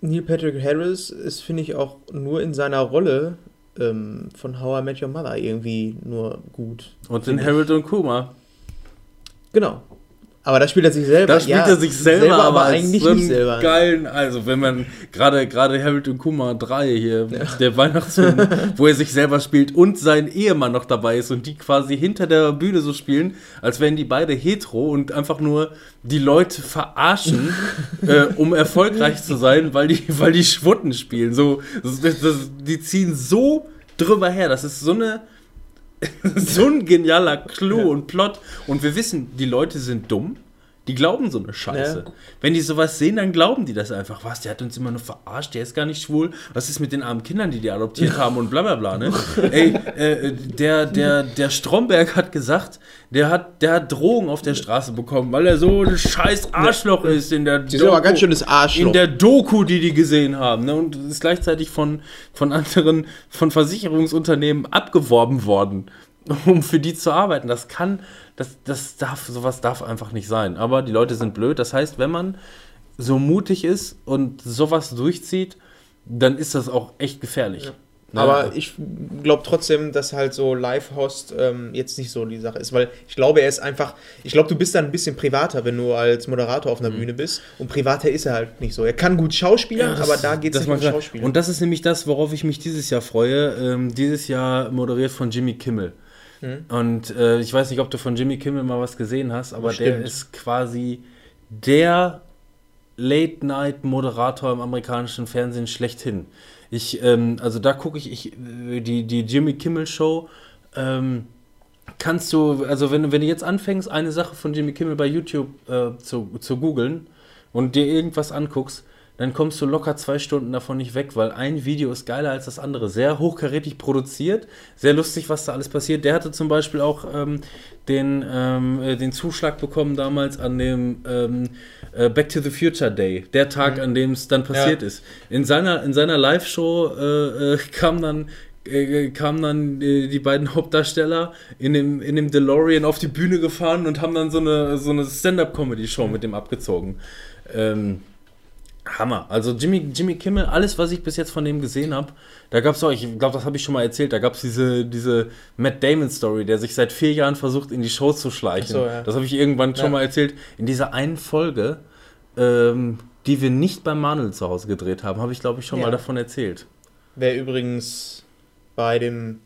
Neil Patrick Harris ist, finde ich, auch nur in seiner Rolle ähm, von How I Met Your Mother irgendwie nur gut. Und in Harold und Kuma. Genau. Aber da spielt er sich selber. Da spielt ja, er sich selber, selber aber eigentlich so nicht selber. Geilen, also wenn man gerade gerade Harold und Kuma 3 hier, ja. der Weihnachtsfilm, wo er sich selber spielt und sein Ehemann noch dabei ist und die quasi hinter der Bühne so spielen, als wären die beide hetero und einfach nur die Leute verarschen, *laughs* äh, um erfolgreich zu sein, weil die, weil die Schwutten spielen. So, das, das, die ziehen so drüber her. Das ist so eine *laughs* so ein genialer Clou ja. und Plot. Und wir wissen, die Leute sind dumm. Die glauben so eine Scheiße. Ja. Wenn die sowas sehen, dann glauben die das einfach. Was, der hat uns immer nur verarscht, der ist gar nicht schwul. Was ist mit den armen Kindern, die die adoptiert haben und bla bla bla, ne? Ey, äh, der, der, der Stromberg hat gesagt, der hat, der hat Drogen auf der Straße bekommen, weil er so ein scheiß Arschloch ja. ist in der die Doku. ganz schönes Arschloch. In der Doku, die die gesehen haben, ne? Und ist gleichzeitig von, von anderen, von Versicherungsunternehmen abgeworben worden, *laughs* um für die zu arbeiten. Das kann das, das darf, sowas darf einfach nicht sein. Aber die Leute sind blöd. Das heißt, wenn man so mutig ist und sowas durchzieht, dann ist das auch echt gefährlich. Ja. Ne? Aber ich glaube trotzdem, dass halt so Live-Host ähm, jetzt nicht so die Sache ist, weil ich glaube, er ist einfach, ich glaube, du bist dann ein bisschen privater, wenn du als Moderator auf einer mhm. Bühne bist und privater ist er halt nicht so. Er kann gut Schauspielern, ja, aber da geht es nicht um Schauspieler. Und das ist nämlich das, worauf ich mich dieses Jahr freue. Ähm, dieses Jahr moderiert von Jimmy Kimmel. Mhm. Und äh, ich weiß nicht, ob du von Jimmy Kimmel mal was gesehen hast, aber Stimmt. der ist quasi der Late-Night-Moderator im amerikanischen Fernsehen schlechthin. Ich, ähm, also da gucke ich, ich, äh, die, die Jimmy Kimmel Show, ähm, kannst du, also wenn, wenn du jetzt anfängst, eine Sache von Jimmy Kimmel bei YouTube äh, zu, zu googeln und dir irgendwas anguckst, dann kommst du locker zwei Stunden davon nicht weg, weil ein Video ist geiler als das andere. Sehr hochkarätig produziert, sehr lustig, was da alles passiert. Der hatte zum Beispiel auch ähm, den, ähm, äh, den Zuschlag bekommen damals an dem ähm, äh, Back to the Future Day, der Tag, mhm. an dem es dann passiert ja. ist. In seiner, in seiner Live-Show äh, äh, kam dann äh, kamen dann die, beiden Hauptdarsteller in dem, in dem DeLorean auf die Bühne gefahren und haben dann so eine, so eine Stand-Up-Comedy-Show mit dem abgezogen. Ähm, Hammer. Also Jimmy, Jimmy Kimmel, alles, was ich bis jetzt von dem gesehen habe, da gab es auch, ich glaube, das habe ich schon mal erzählt, da gab es diese, diese Matt Damon-Story, der sich seit vier Jahren versucht, in die Show zu schleichen. So, ja. Das habe ich irgendwann ja. schon mal erzählt. In dieser einen Folge, ähm, die wir nicht beim Manuel zu Hause gedreht haben, habe ich, glaube ich, schon ja. mal davon erzählt. Wer übrigens bei dem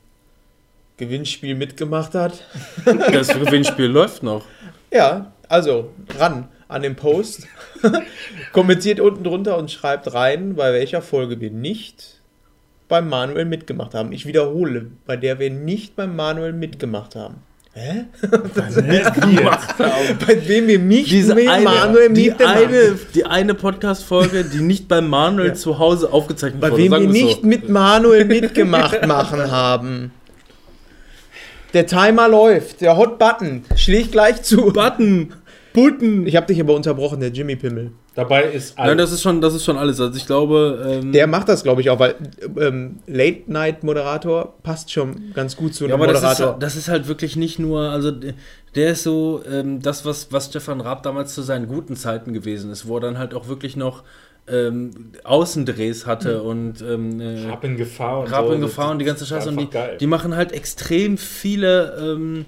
Gewinnspiel mitgemacht hat. das Gewinnspiel *laughs* läuft noch. Ja, also ran an dem Post. *laughs* Kommentiert unten drunter und schreibt rein, bei welcher Folge wir nicht beim Manuel mitgemacht haben. Ich wiederhole, bei der wir nicht beim Manuel mitgemacht haben. Hä? *laughs* mitgemacht haben. *laughs* Bei wem wir nicht Diese mit eine, Manuel die eine, die eine Podcast-Folge, die nicht beim Manuel ja. zu Hause aufgezeichnet wurde. Bei wem wir nicht so. mit Manuel mitgemacht machen haben. Der Timer läuft, der Hot Button schlägt gleich zu. Button! Putin. Ich habe dich aber unterbrochen, der Jimmy Pimmel. Dabei ist alles. Nein, das ist schon, das ist schon alles. Also ich glaube. Ähm der macht das, glaube ich, auch, weil ähm, Late Night Moderator passt schon ganz gut zu einem ja, aber Moderator. Das ist, das ist, halt wirklich nicht nur, also der ist so ähm, das, was, was Stefan Raab damals zu seinen guten Zeiten gewesen ist, wo er dann halt auch wirklich noch ähm, Außendrehs hatte mhm. und ähm, äh, Raab in Gefahr und Raab so. in Gefahr und die ganze Scheiße. Und die, die, machen halt extrem viele ähm,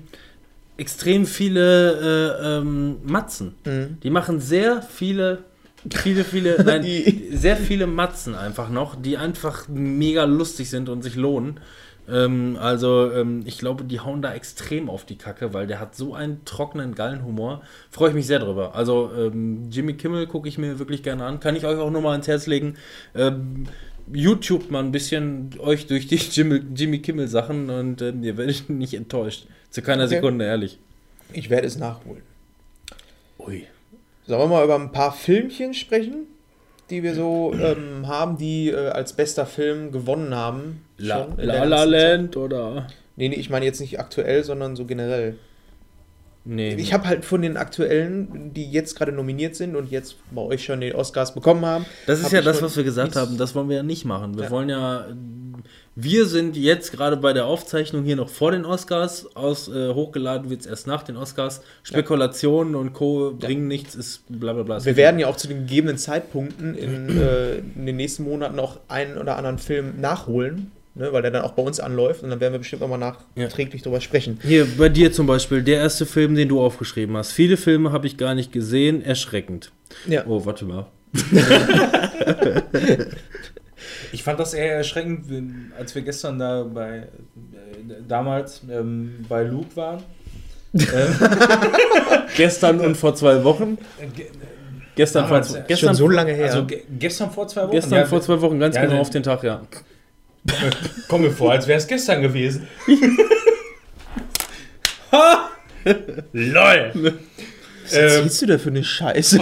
extrem viele äh, ähm, Matzen. Mhm. Die machen sehr viele, viele, viele, *laughs* nein, sehr viele Matzen einfach noch, die einfach mega lustig sind und sich lohnen. Ähm, also, ähm, ich glaube, die hauen da extrem auf die Kacke, weil der hat so einen trockenen, geilen Humor. Freue ich mich sehr drüber. Also, ähm, Jimmy Kimmel gucke ich mir wirklich gerne an. Kann ich euch auch nur mal ans Herz legen. Ähm, YouTube mal ein bisschen euch durch die *laughs* Jimmy, Jimmy Kimmel Sachen und äh, ihr werdet nicht enttäuscht. Zu keiner okay. Sekunde, ehrlich. Ich werde es nachholen. Ui. Sollen wir mal über ein paar Filmchen sprechen, die wir so ähm, haben, die äh, als bester Film gewonnen haben? La La, La Land oder? Nee, nee, ich meine jetzt nicht aktuell, sondern so generell. Nee. Ich habe halt von den aktuellen, die jetzt gerade nominiert sind und jetzt bei euch schon die Oscars bekommen haben. Das ist ja das, was wir gesagt haben. Das wollen wir ja nicht machen. Wir ja. wollen ja. Wir sind jetzt gerade bei der Aufzeichnung hier noch vor den Oscars. Aus, äh, hochgeladen wird es erst nach den Oscars. Spekulationen ja. und Co. bringen ja. nichts, ist bla bla bla. Wir werden ja auch zu den gegebenen Zeitpunkten in, äh, in den nächsten Monaten noch einen oder anderen Film nachholen ne, weil der dann auch bei uns anläuft und dann werden wir bestimmt nochmal nachträglich ja. drüber sprechen. Hier, bei dir zum Beispiel, der erste Film, den du aufgeschrieben hast. Viele Filme habe ich gar nicht gesehen, erschreckend. Ja. Oh, warte mal. *laughs* *laughs* ich fand das eher erschreckend, als wir gestern da bei, äh, damals ähm, bei Luke waren. ähm, *laughs* gestern und vor zwei Wochen. Ge gestern, vor, gestern schon so lange her. Also gestern vor zwei Wochen. Gestern ja, vor zwei Wochen, ganz ja, genau auf den Tag, ja. *laughs* Komm mir vor, als wäre es gestern gewesen. *laughs* LOL! Was erzählst ähm, du da für eine Scheiße?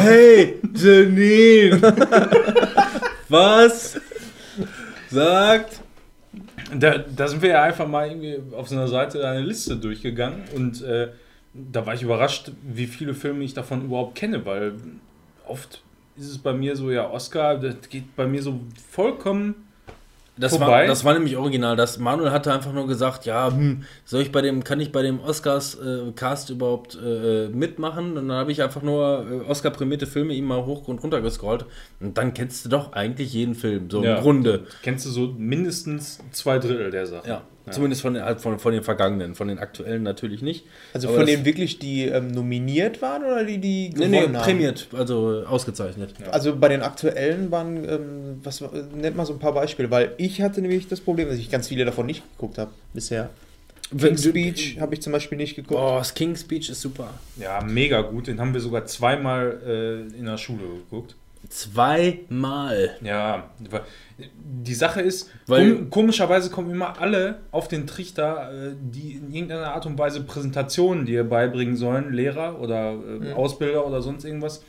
hey, Janine! Was? Sagt. Da, da sind wir ja einfach mal irgendwie auf so einer Seite eine Liste durchgegangen und äh, da war ich überrascht, wie viele Filme ich davon überhaupt kenne, weil oft ist es bei mir so, ja, Oscar, das geht bei mir so vollkommen Das war, das war nämlich original. Das Manuel hatte einfach nur gesagt, ja, hm, soll ich bei dem, kann ich bei dem Oscars-Cast äh, überhaupt äh, mitmachen? Und dann habe ich einfach nur äh, Oscar-prämierte Filme ihm mal hoch und runter gescrollt. Und dann kennst du doch eigentlich jeden Film, so ja. im Grunde. Kennst du so mindestens zwei Drittel der Sachen. Ja. Ja. Zumindest von den, halt von, von den vergangenen, von den aktuellen natürlich nicht. Also von denen wirklich, die ähm, nominiert waren oder die, die gewonnen nee, nee, prämiert, also ausgezeichnet. Ja. Also bei den aktuellen waren, ähm, was nennt man so ein paar Beispiele, weil ich hatte nämlich das Problem, dass ich ganz viele davon nicht geguckt habe bisher. King's Speech habe ich zum Beispiel nicht geguckt. Oh, das King's Speech ist super. Ja, mega gut. Den haben wir sogar zweimal äh, in der Schule geguckt. Zweimal. Ja, die Sache ist, Weil, komischerweise kommen immer alle auf den Trichter, äh, die in irgendeiner Art und Weise Präsentationen dir beibringen sollen, Lehrer oder äh, mhm. Ausbilder oder sonst irgendwas,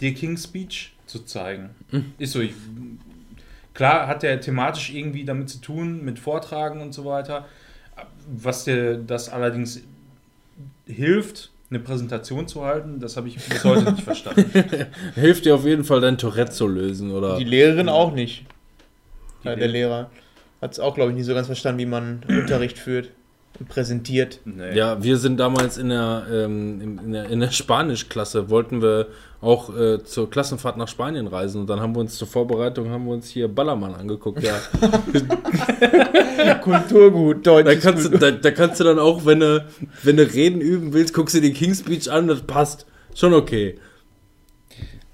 dir King's Speech zu zeigen. Mhm. Ist so. Ich, klar hat der thematisch irgendwie damit zu tun, mit Vortragen und so weiter. Was dir das allerdings hilft, eine Präsentation zu halten, das habe ich bis heute nicht verstanden. *laughs* Hilft dir auf jeden Fall, dein Tourette zu lösen, oder? Die Lehrerin auch nicht. Ja, der Lehrer hat es auch, glaube ich, nicht so ganz verstanden, wie man Unterricht führt präsentiert. Nee. Ja, wir sind damals in der, ähm, in der, in der Spanischklasse, wollten wir auch äh, zur Klassenfahrt nach Spanien reisen und dann haben wir uns zur Vorbereitung haben wir uns hier Ballermann angeguckt. Ja. *laughs* Kulturgut, Deutsch. Da kannst, du, da, da, kannst du dann auch, wenn du, wenn du Reden üben willst, guckst du den King's Speech an, das passt. Schon okay.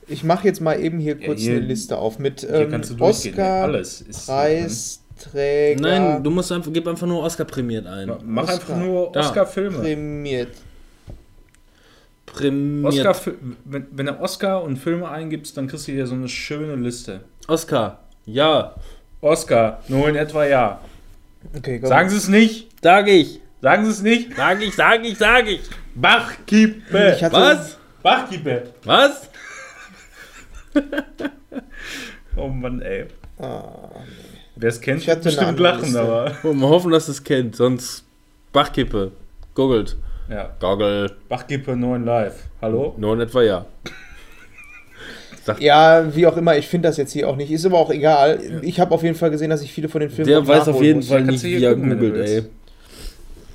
Ich mache jetzt mal eben hier kurz ja, hier, eine Liste auf mit ähm, Oscar, Alles Preisträger. Nein, du musst einfach, gib einfach nur Oscar prämiert ein. Mach Oscar. einfach nur Oscar-Filme. Prämiert. Prämiert. Oscar, wenn, wenn du Oscar und Filme eingibst, dann kriegst du hier so eine schöne Liste. Oscar, ja. Oscar, nur in etwa ja. Okay, komm. Sagen Sie es nicht. Sag ich. Sagen Sie es nicht. Sag ich, sag ich, sag ich. Bachkippe. Was? Bachkippe. Was? *laughs* oh Mann, ey. Ah, nee. Wer es kennt, wird bestimmt lachen, aber. Und wir hoffen, dass es kennt, sonst Bachkippe. Googelt. Ja. Goggle. Bachkippe 9 live. Hallo? 9 etwa ja. ja, wie auch immer, ich finde das jetzt hier auch nicht. Ist aber auch egal. Ja. Ich habe auf jeden Fall gesehen, dass ich viele von den Filmen. Der weiß auf jeden Fall nicht, wie er googelt, ey.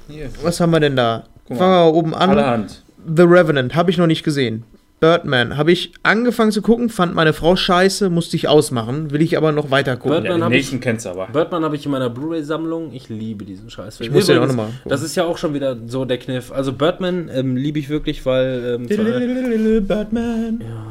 Hier. Was haben wir denn da? Fangen wir oben an. Allerhand. The Revenant, habe ich noch nicht gesehen. Birdman habe ich angefangen zu gucken, fand meine Frau scheiße, musste ich ausmachen, will ich aber noch weiter gucken. Birdman ja, den nächsten ich, kennst du aber. Birdman habe ich in meiner Blu-ray-Sammlung. Ich liebe diesen Scheiß. Ich muss den auch nochmal. Das ist ja auch schon wieder so der Kniff. Also Birdman ähm, liebe ich wirklich, weil. Ähm, Birdman. Ja.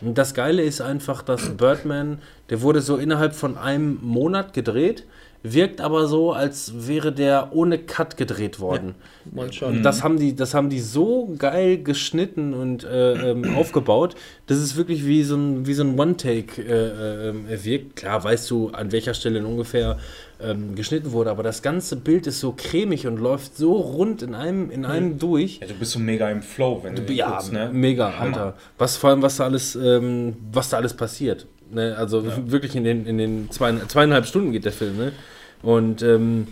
Und das Geile ist einfach, dass Birdman, der wurde so innerhalb von einem Monat gedreht wirkt aber so, als wäre der ohne Cut gedreht worden. Ja, schon. Das haben die, das haben die so geil geschnitten und äh, ähm, *clears throat* aufgebaut, dass es wirklich wie so ein, wie so ein One-Take äh, äh, wirkt. Klar, weißt du, an welcher Stelle ungefähr ähm, geschnitten wurde, aber das ganze Bild ist so cremig und läuft so rund in einem, in einem mhm. durch. Ja, du bist so mega im Flow, wenn du, du Ja, guckst, ne? mega, Hammer. Alter. Was vor allem, was da alles, ähm, was da alles passiert. Ne? Also ja. wirklich in den, in den zwei, zweieinhalb Stunden geht der Film, ne? Und ähm,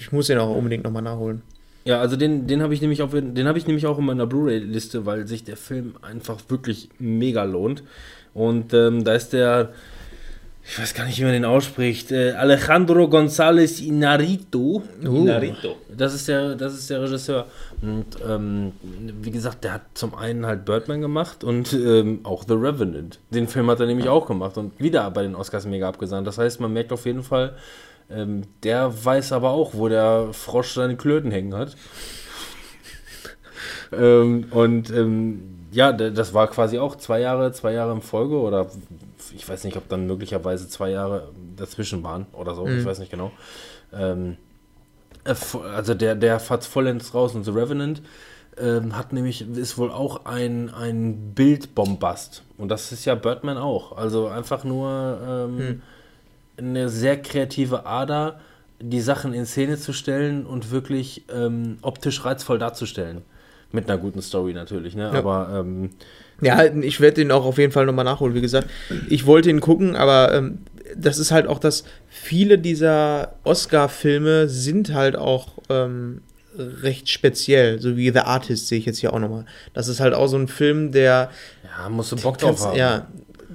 ich muss den auch unbedingt nochmal nachholen. Ja, also den, den habe ich nämlich auch, den habe ich nämlich auch in meiner Blu-ray-Liste, weil sich der Film einfach wirklich mega lohnt. Und ähm, da ist der, ich weiß gar nicht, wie man den ausspricht, äh, Alejandro González Inarito. Uh. Inarito. Das ist der, das ist der Regisseur. Und ähm, wie gesagt, der hat zum einen halt Birdman gemacht und ähm, auch The Revenant. Den Film hat er nämlich auch gemacht und wieder bei den Oscars mega abgesandt. Das heißt, man merkt auf jeden Fall, ähm, der weiß aber auch, wo der Frosch seine Klöten hängen hat. *laughs* ähm, und ähm, ja, das war quasi auch zwei Jahre, zwei Jahre in Folge oder ich weiß nicht, ob dann möglicherweise zwei Jahre dazwischen waren oder so, mhm. ich weiß nicht genau. Ähm, äh, also der, der fährt vollends raus und The Revenant ähm, hat nämlich, ist wohl auch ein, ein Bildbombast. Und das ist ja Birdman auch. Also einfach nur ähm, mhm eine sehr kreative Ader, die Sachen in Szene zu stellen und wirklich ähm, optisch reizvoll darzustellen. Mit einer guten Story natürlich, ne? Ja. Aber ähm, ja, ich werde den auch auf jeden Fall nochmal nachholen. Wie gesagt, ich wollte ihn gucken, aber ähm, das ist halt auch das, viele dieser Oscar-Filme sind halt auch ähm, recht speziell, so wie The Artist sehe ich jetzt hier auch nochmal. Das ist halt auch so ein Film, der. Ja, musst du Bock drauf haben. Ja,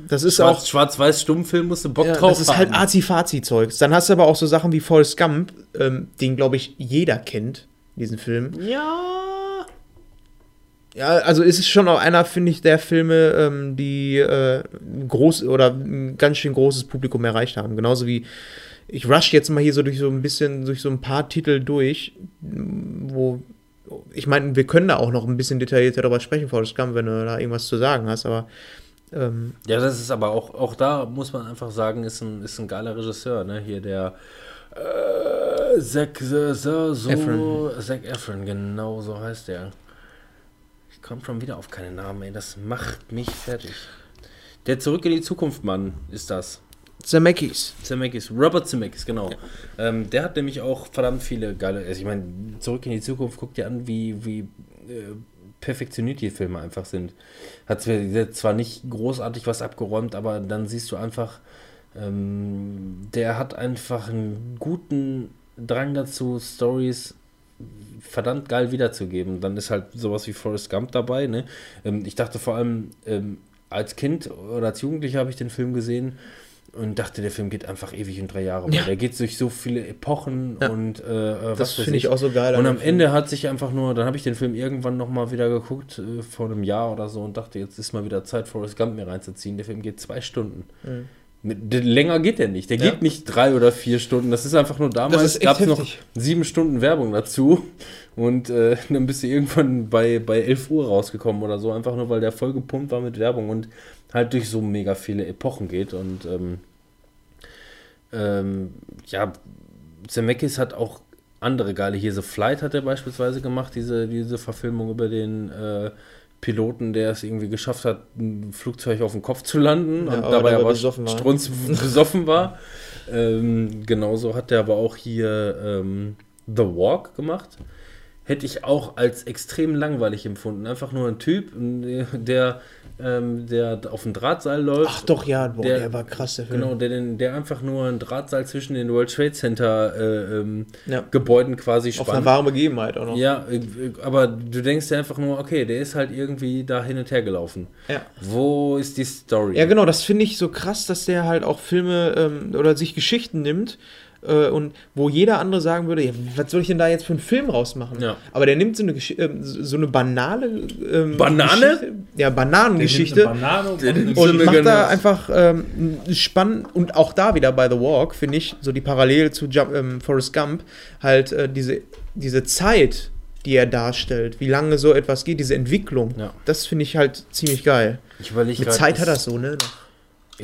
das ist Schwarz, auch. Schwarz-Weiß Stummfilm musst du Bock Ja, drauf das ist halt haben. Azi-Fazi-Zeugs. Dann hast du aber auch so Sachen wie Forrest Gump, ähm, den, glaube ich, jeder kennt, diesen Film. Ja. Ja, also ist es schon auch einer, finde ich, der Filme, ähm, die äh, ein groß oder ein ganz schön großes Publikum erreicht haben. Genauso wie ich rush jetzt mal hier so durch so ein bisschen, durch so ein paar Titel durch, wo ich meine, wir können da auch noch ein bisschen detaillierter darüber sprechen, Forrest Gump, wenn du da irgendwas zu sagen hast, aber ähm, Ja, das ist aber auch, auch da muss man einfach sagen, ist ein, ist ein geiler Regisseur, ne? Hier der äh, Zac, so, Efron. Zac Efron, genau so heißt der. Ich komme schon wieder auf keine Namen, ey, das macht mich fertig. Der Zurück in die Zukunft Mann ist das. Zemeckis. Zemeckis, Robert Zemeckis, genau. Ähm, der hat nämlich auch verdammt viele geile. Also ich meine, zurück in die Zukunft, guck dir an, wie, wie äh, perfektioniert die Filme einfach sind. Hat zwar- zwar nicht großartig was abgeräumt, aber dann siehst du einfach, ähm, der hat einfach einen guten Drang dazu, Stories verdammt geil wiederzugeben. Dann ist halt sowas wie Forrest Gump dabei. Ne? Ähm, ich dachte vor allem, ähm, als Kind oder als Jugendlicher habe ich den Film gesehen und dachte, der Film geht einfach ewig in drei Jahre. Ja. Der geht durch so viele Epochen Ja. und äh, äh, Das finde ich auch so geil. Und am Film. Ende hat sich einfach nur, dann habe ich den Film irgendwann nochmal wieder geguckt, äh, vor einem Jahr oder so, und dachte, jetzt ist mal wieder Zeit, Forrest Gump mir reinzuziehen. Der Film geht zwei Stunden. Mhm. Länger geht der nicht. Der Ja. geht nicht drei oder vier Stunden. Das ist einfach nur damals, gab es noch sieben Stunden Werbung dazu. Und äh, dann bist du irgendwann bei, bei 11 Uhr rausgekommen oder so, einfach nur, weil der voll gepumpt war mit Werbung und halt durch so mega viele Epochen geht. Und ähm, ähm, ja, Zemeckis hat auch andere geile. Hier The Flight hat er beispielsweise gemacht, diese, diese Verfilmung über den äh, Piloten, der es irgendwie geschafft hat, ein Flugzeug auf den Kopf zu landen Ja, und aber dabei aber besoffen war. strunz *laughs* besoffen war. Ähm, genauso hat er aber auch hier ähm, The Walk gemacht. Hätte ich auch als extrem langweilig empfunden. Einfach nur ein Typ, der, ähm, der auf dem Drahtseil läuft. Ach doch, ja, boah, Der- der, war krass, der Film. Genau, der, der einfach nur ein Drahtseil zwischen den World Trade Center äh, ähm, Ja. Gebäuden quasi Auf einer spannt. wahren Begebenheit auch noch. Ja, äh, aber du denkst dir einfach nur, okay, der ist halt irgendwie da hin und her gelaufen. Ja. Wo ist die Story? Ja, genau, das finde ich so krass, dass der halt auch Filme ähm, oder sich Geschichten nimmt äh, und wo jeder andere sagen würde, ja, was soll ich denn da jetzt für einen Film rausmachen? Ja. Aber der nimmt so eine, Gesch ähm, so eine banale ähm, Banane? Geschichte, ja, Bananengeschichte Banane und und- macht da einfach ähm, spannend und auch da wieder bei The Walk, finde ich, so die Parallele zu Jump, ähm, Forrest Gump, halt äh, diese, diese Zeit, die er darstellt, wie lange so etwas geht, diese Entwicklung, Ja. das finde ich halt ziemlich geil. Ich Mit grad, Zeit hat das so, ne? ist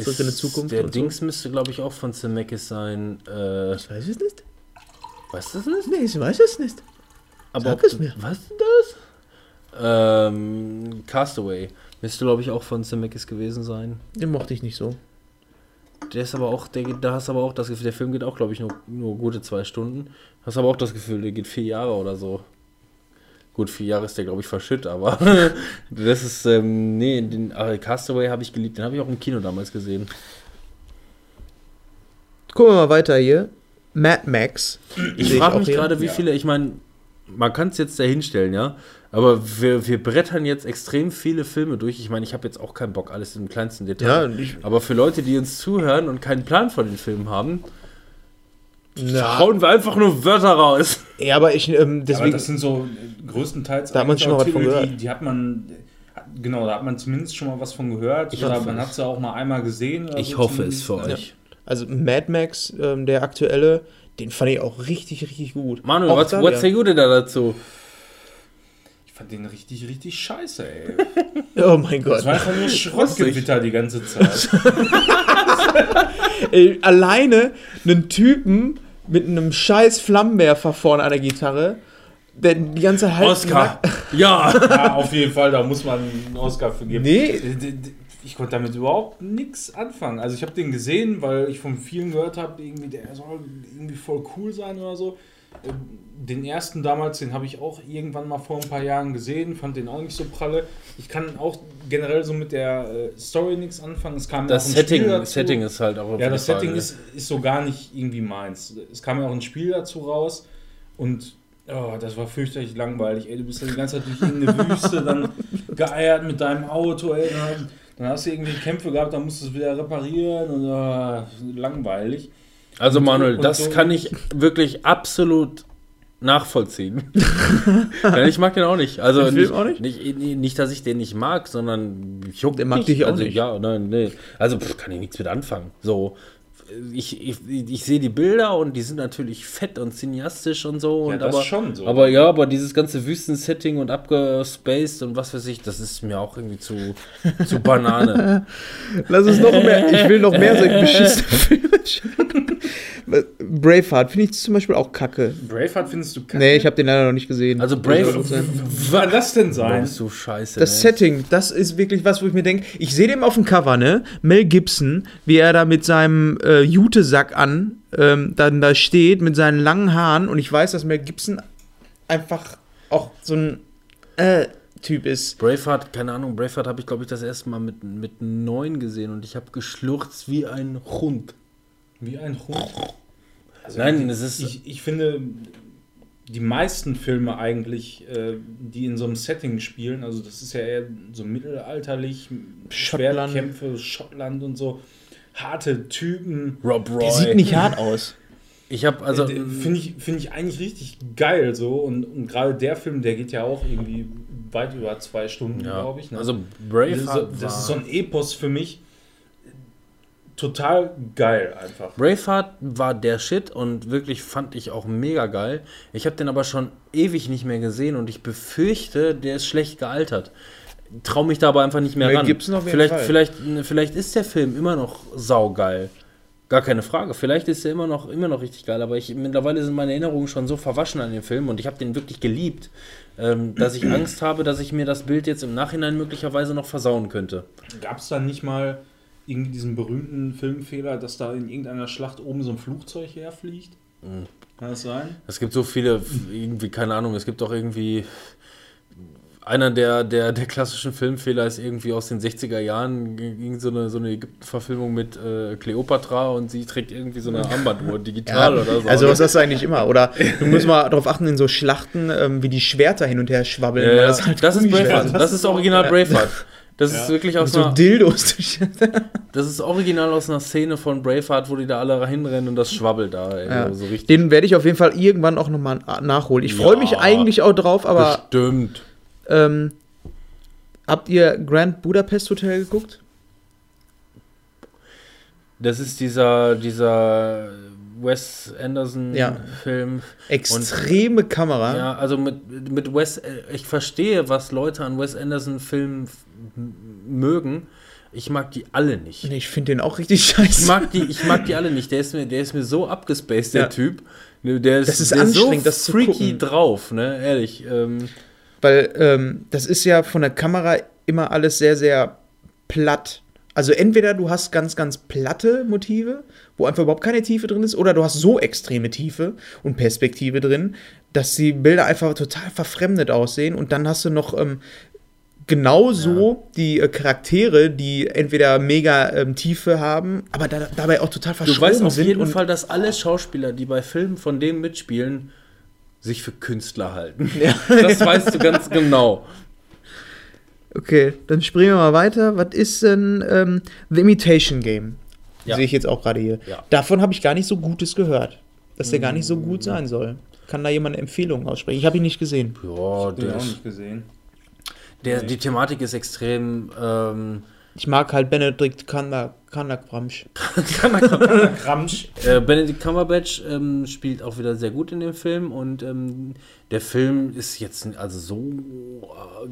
Zurück in die Zukunft Der und so. Dings müsste, glaube ich, auch von Zemeckis sein. Äh, Ich weiß es nicht. weißt du das nicht? Nee, ich weiß es nicht. Aber Sag es mir. Was ist das? Ähm, Castaway. Müsste, glaube ich, auch von Zemeckis gewesen sein. Den mochte ich nicht so. Der ist aber auch, der, geht- da hast aber auch das Gefühl, der Film geht auch, glaube ich, nur, nur gute zwei Stunden. Hast aber auch das Gefühl, der geht vier Jahre oder so. Gut, vier Jahre ist der, glaube ich, verschütt, aber *laughs* das ist, ähm, nee, den äh, Castaway habe ich geliebt. Den habe ich auch im Kino damals gesehen. Gucken wir mal weiter hier. Mad Max. Ich frage mich gerade, wie Ja. viele, ich meine, man kann es jetzt dahinstellen, ja, aber wir, wir brettern jetzt extrem viele Filme durch. Ich meine, ich habe jetzt auch keinen Bock, alles im kleinsten Ja, Detail. ich, Aber für Leute, die uns zuhören und keinen Plan von den Filmen haben, na, hauen wir einfach nur Wörter raus. ja, aber ich, ähm, Ja, aber deswegen, das sind so äh, größtenteils Da hat man schon mal was von gehört. Die, die hat man, äh, genau, da hat man zumindest schon mal was von gehört. Ich oder man es. hat sie auch mal einmal gesehen. oder Ich so hoffe es für Ja. euch. also Mad Max, ähm, der aktuelle, den fand ich auch richtig, richtig gut. Manuel, Auch was wieder. say good da dazu? Ich fand den richtig, richtig scheiße, ey. *laughs* Oh mein Gott. Das war einfach nur Schrottgewitter die ganze Zeit. *laughs* Ey, alleine einen Typen mit einem scheiß Flammenwerfer vorne an der Gitarre, der die ganze Hals Oscar. Ja. *laughs* ja, auf jeden Fall, da muss man einen Oscar für geben. Nee. Ich konnte damit überhaupt nichts anfangen. Also ich habe den gesehen, weil ich von vielen gehört habe, irgendwie der soll irgendwie voll cool sein oder so. Den ersten damals, den habe ich auch irgendwann mal vor ein paar Jahren gesehen, fand den auch nicht so pralle. Ich kann auch generell so mit der äh, Story nichts anfangen. Es kam Das Setting, Spiel dazu. Setting ist halt auch Ja, das Frage, Setting ne? ist, ist so gar nicht irgendwie meins. Es kam ja auch ein Spiel dazu raus und oh, das war fürchterlich langweilig. Ey, du bist ja die ganze Zeit durch irgendeine *laughs* Wüste dann geeiert mit deinem Auto. Ey. Dann Dann hast du irgendwie Kämpfe gehabt, dann musst du es wieder reparieren und uh, langweilig. Also Manuel, und das so kann ich wirklich absolut nachvollziehen. *laughs* ich mag den auch nicht. Also nicht, auch nicht? Nicht, nicht, dass ich den nicht mag, sondern ich Der mag dich auch also, nicht. Ja, nein, nee. Also pff, kann ich nichts mit anfangen. So ich, ich, ich sehe die Bilder und die sind natürlich fett und cineastisch und so. Ja, und das aber, schon so. Aber ja, aber dieses ganze Wüstensetting und abgespaced und was weiß ich, das ist mir auch irgendwie zu, zu Banane. *laughs* Lass uns noch mehr, ich will noch mehr solche beschissene *laughs* Filme Braveheart finde ich zum Beispiel auch kacke. Braveheart findest du kacke? Nee, ich habe den leider noch nicht gesehen. Also Braveheart, was soll das denn sein? Das ist so scheiße. Das ey. Setting, das ist wirklich was, wo ich mir denke, ich sehe den auf dem Cover, ne? Mel Gibson, wie er da mit seinem äh, Jutesack an ähm, dann da steht, mit seinen langen Haaren und ich weiß, dass Mel Gibson einfach auch so ein äh, Typ ist. Braveheart, keine Ahnung, Braveheart habe ich, glaube ich, das erste Mal mit, mit neun gesehen und ich habe geschlurzt wie ein Hund. Wie ein Hund? Also Nein, es ist. Ich, ich finde, die meisten Filme eigentlich, äh, die in so einem Setting spielen, also das ist ja eher so mittelalterlich, Schottland. Schwertkämpfe, Schottland und so, harte Typen. Rob Roy. Der sieht nicht hart aus. Ich habe also äh, finde ich finde ich eigentlich richtig geil so und, und gerade der Film, der geht ja auch irgendwie weit über zwei Stunden, ja. glaube ich. Ne? Also Braveheart. Das, das ist so ein Epos für mich total geil einfach. Braveheart war der Shit und wirklich fand ich auch mega geil. Ich habe den aber schon ewig nicht mehr gesehen und ich befürchte, der ist schlecht gealtert. Trau mich da aber einfach nicht mehr ran. Gibt's noch vielleicht, vielleicht, vielleicht ist der Film immer noch saugeil. Gar keine Frage. Vielleicht ist er immer noch, immer noch richtig geil, aber ich, mittlerweile sind meine Erinnerungen schon so verwaschen an den Film und ich habe den wirklich geliebt, ähm, dass ich Angst habe, dass ich mir das Bild jetzt im Nachhinein möglicherweise noch versauen könnte. Gab es da nicht mal irgendwie diesen berühmten Filmfehler, dass da in irgendeiner Schlacht oben so ein Flugzeug herfliegt? Mhm. Kann das sein? Es gibt so viele, irgendwie, keine Ahnung, es gibt auch irgendwie. Einer der, der, der klassischen Filmfehler ist irgendwie aus den 60er Jahren, ging so eine, so eine Ägypten-Verfilmung mit äh, Cleopatra und sie trägt irgendwie so eine Armbanduhr *laughs* digital ja, oder so. Also was hast du eigentlich immer? Oder du musst mal darauf achten, in so Schlachten, ähm, wie die Schwerter hin und her schwabbeln. Ja, das, halt das ist Braveheart. Das, das ist original Braveheart. Das ja. ist wirklich aus so einer. Dildos. *laughs* das ist original aus einer Szene von Braveheart, wo die da alle hinrennen und das schwabbelt da. Ey, ja. so richtig. Den werde ich auf jeden Fall irgendwann auch nochmal nachholen. Ich freue mich eigentlich auch drauf, aber. Bestimmt. Ähm, habt ihr Grand Budapest Hotel geguckt? Das ist dieser, dieser Wes Anderson-Film. Ja. Extreme und, Kamera. Ja, also mit, mit Wes, ich verstehe, was Leute an Wes Anderson-Filmen mögen. Ich mag die alle nicht. Ich finde den auch richtig scheiße. Ich mag die, ich mag die alle nicht. Der ist mir, der ist mir so abgespaced, der ja. Typ. Der ist, das ist der anstrengend, so das freaky drauf, ne? Ehrlich. Ähm. Weil ähm, das ist ja von der Kamera immer alles sehr, sehr platt. Also entweder du hast ganz, ganz platte Motive, wo einfach überhaupt keine Tiefe drin ist, oder du hast so extreme Tiefe und Perspektive drin, dass die Bilder einfach total verfremdet aussehen. Und dann hast du noch ähm, genauso ja. die äh, Charaktere, die entweder mega ähm, Tiefe haben, aber da, dabei auch total verschwunden sind. Du weißt auf jeden Fall, dass alle Schauspieler, die bei Filmen von dem mitspielen, sich für Künstler halten. *laughs* Ja. Das weißt du ganz genau. Okay, dann springen wir mal weiter. Was ist denn ähm, The Imitation Game? Ja. Sehe ich jetzt auch gerade hier. Ja. Davon habe ich gar nicht so Gutes gehört. Dass der gar nicht so gut sein soll. Kann da jemand eine Empfehlung aussprechen? Ich habe ihn nicht gesehen. Ja, der auch nicht gesehen. Der, die Thematik ist extrem. Ähm, ich mag halt Benedict *laughs* Cumberbatch. äh, Benedict Cumberbatch ähm, spielt auch wieder sehr gut in dem Film und ähm, der Film ist jetzt also so äh,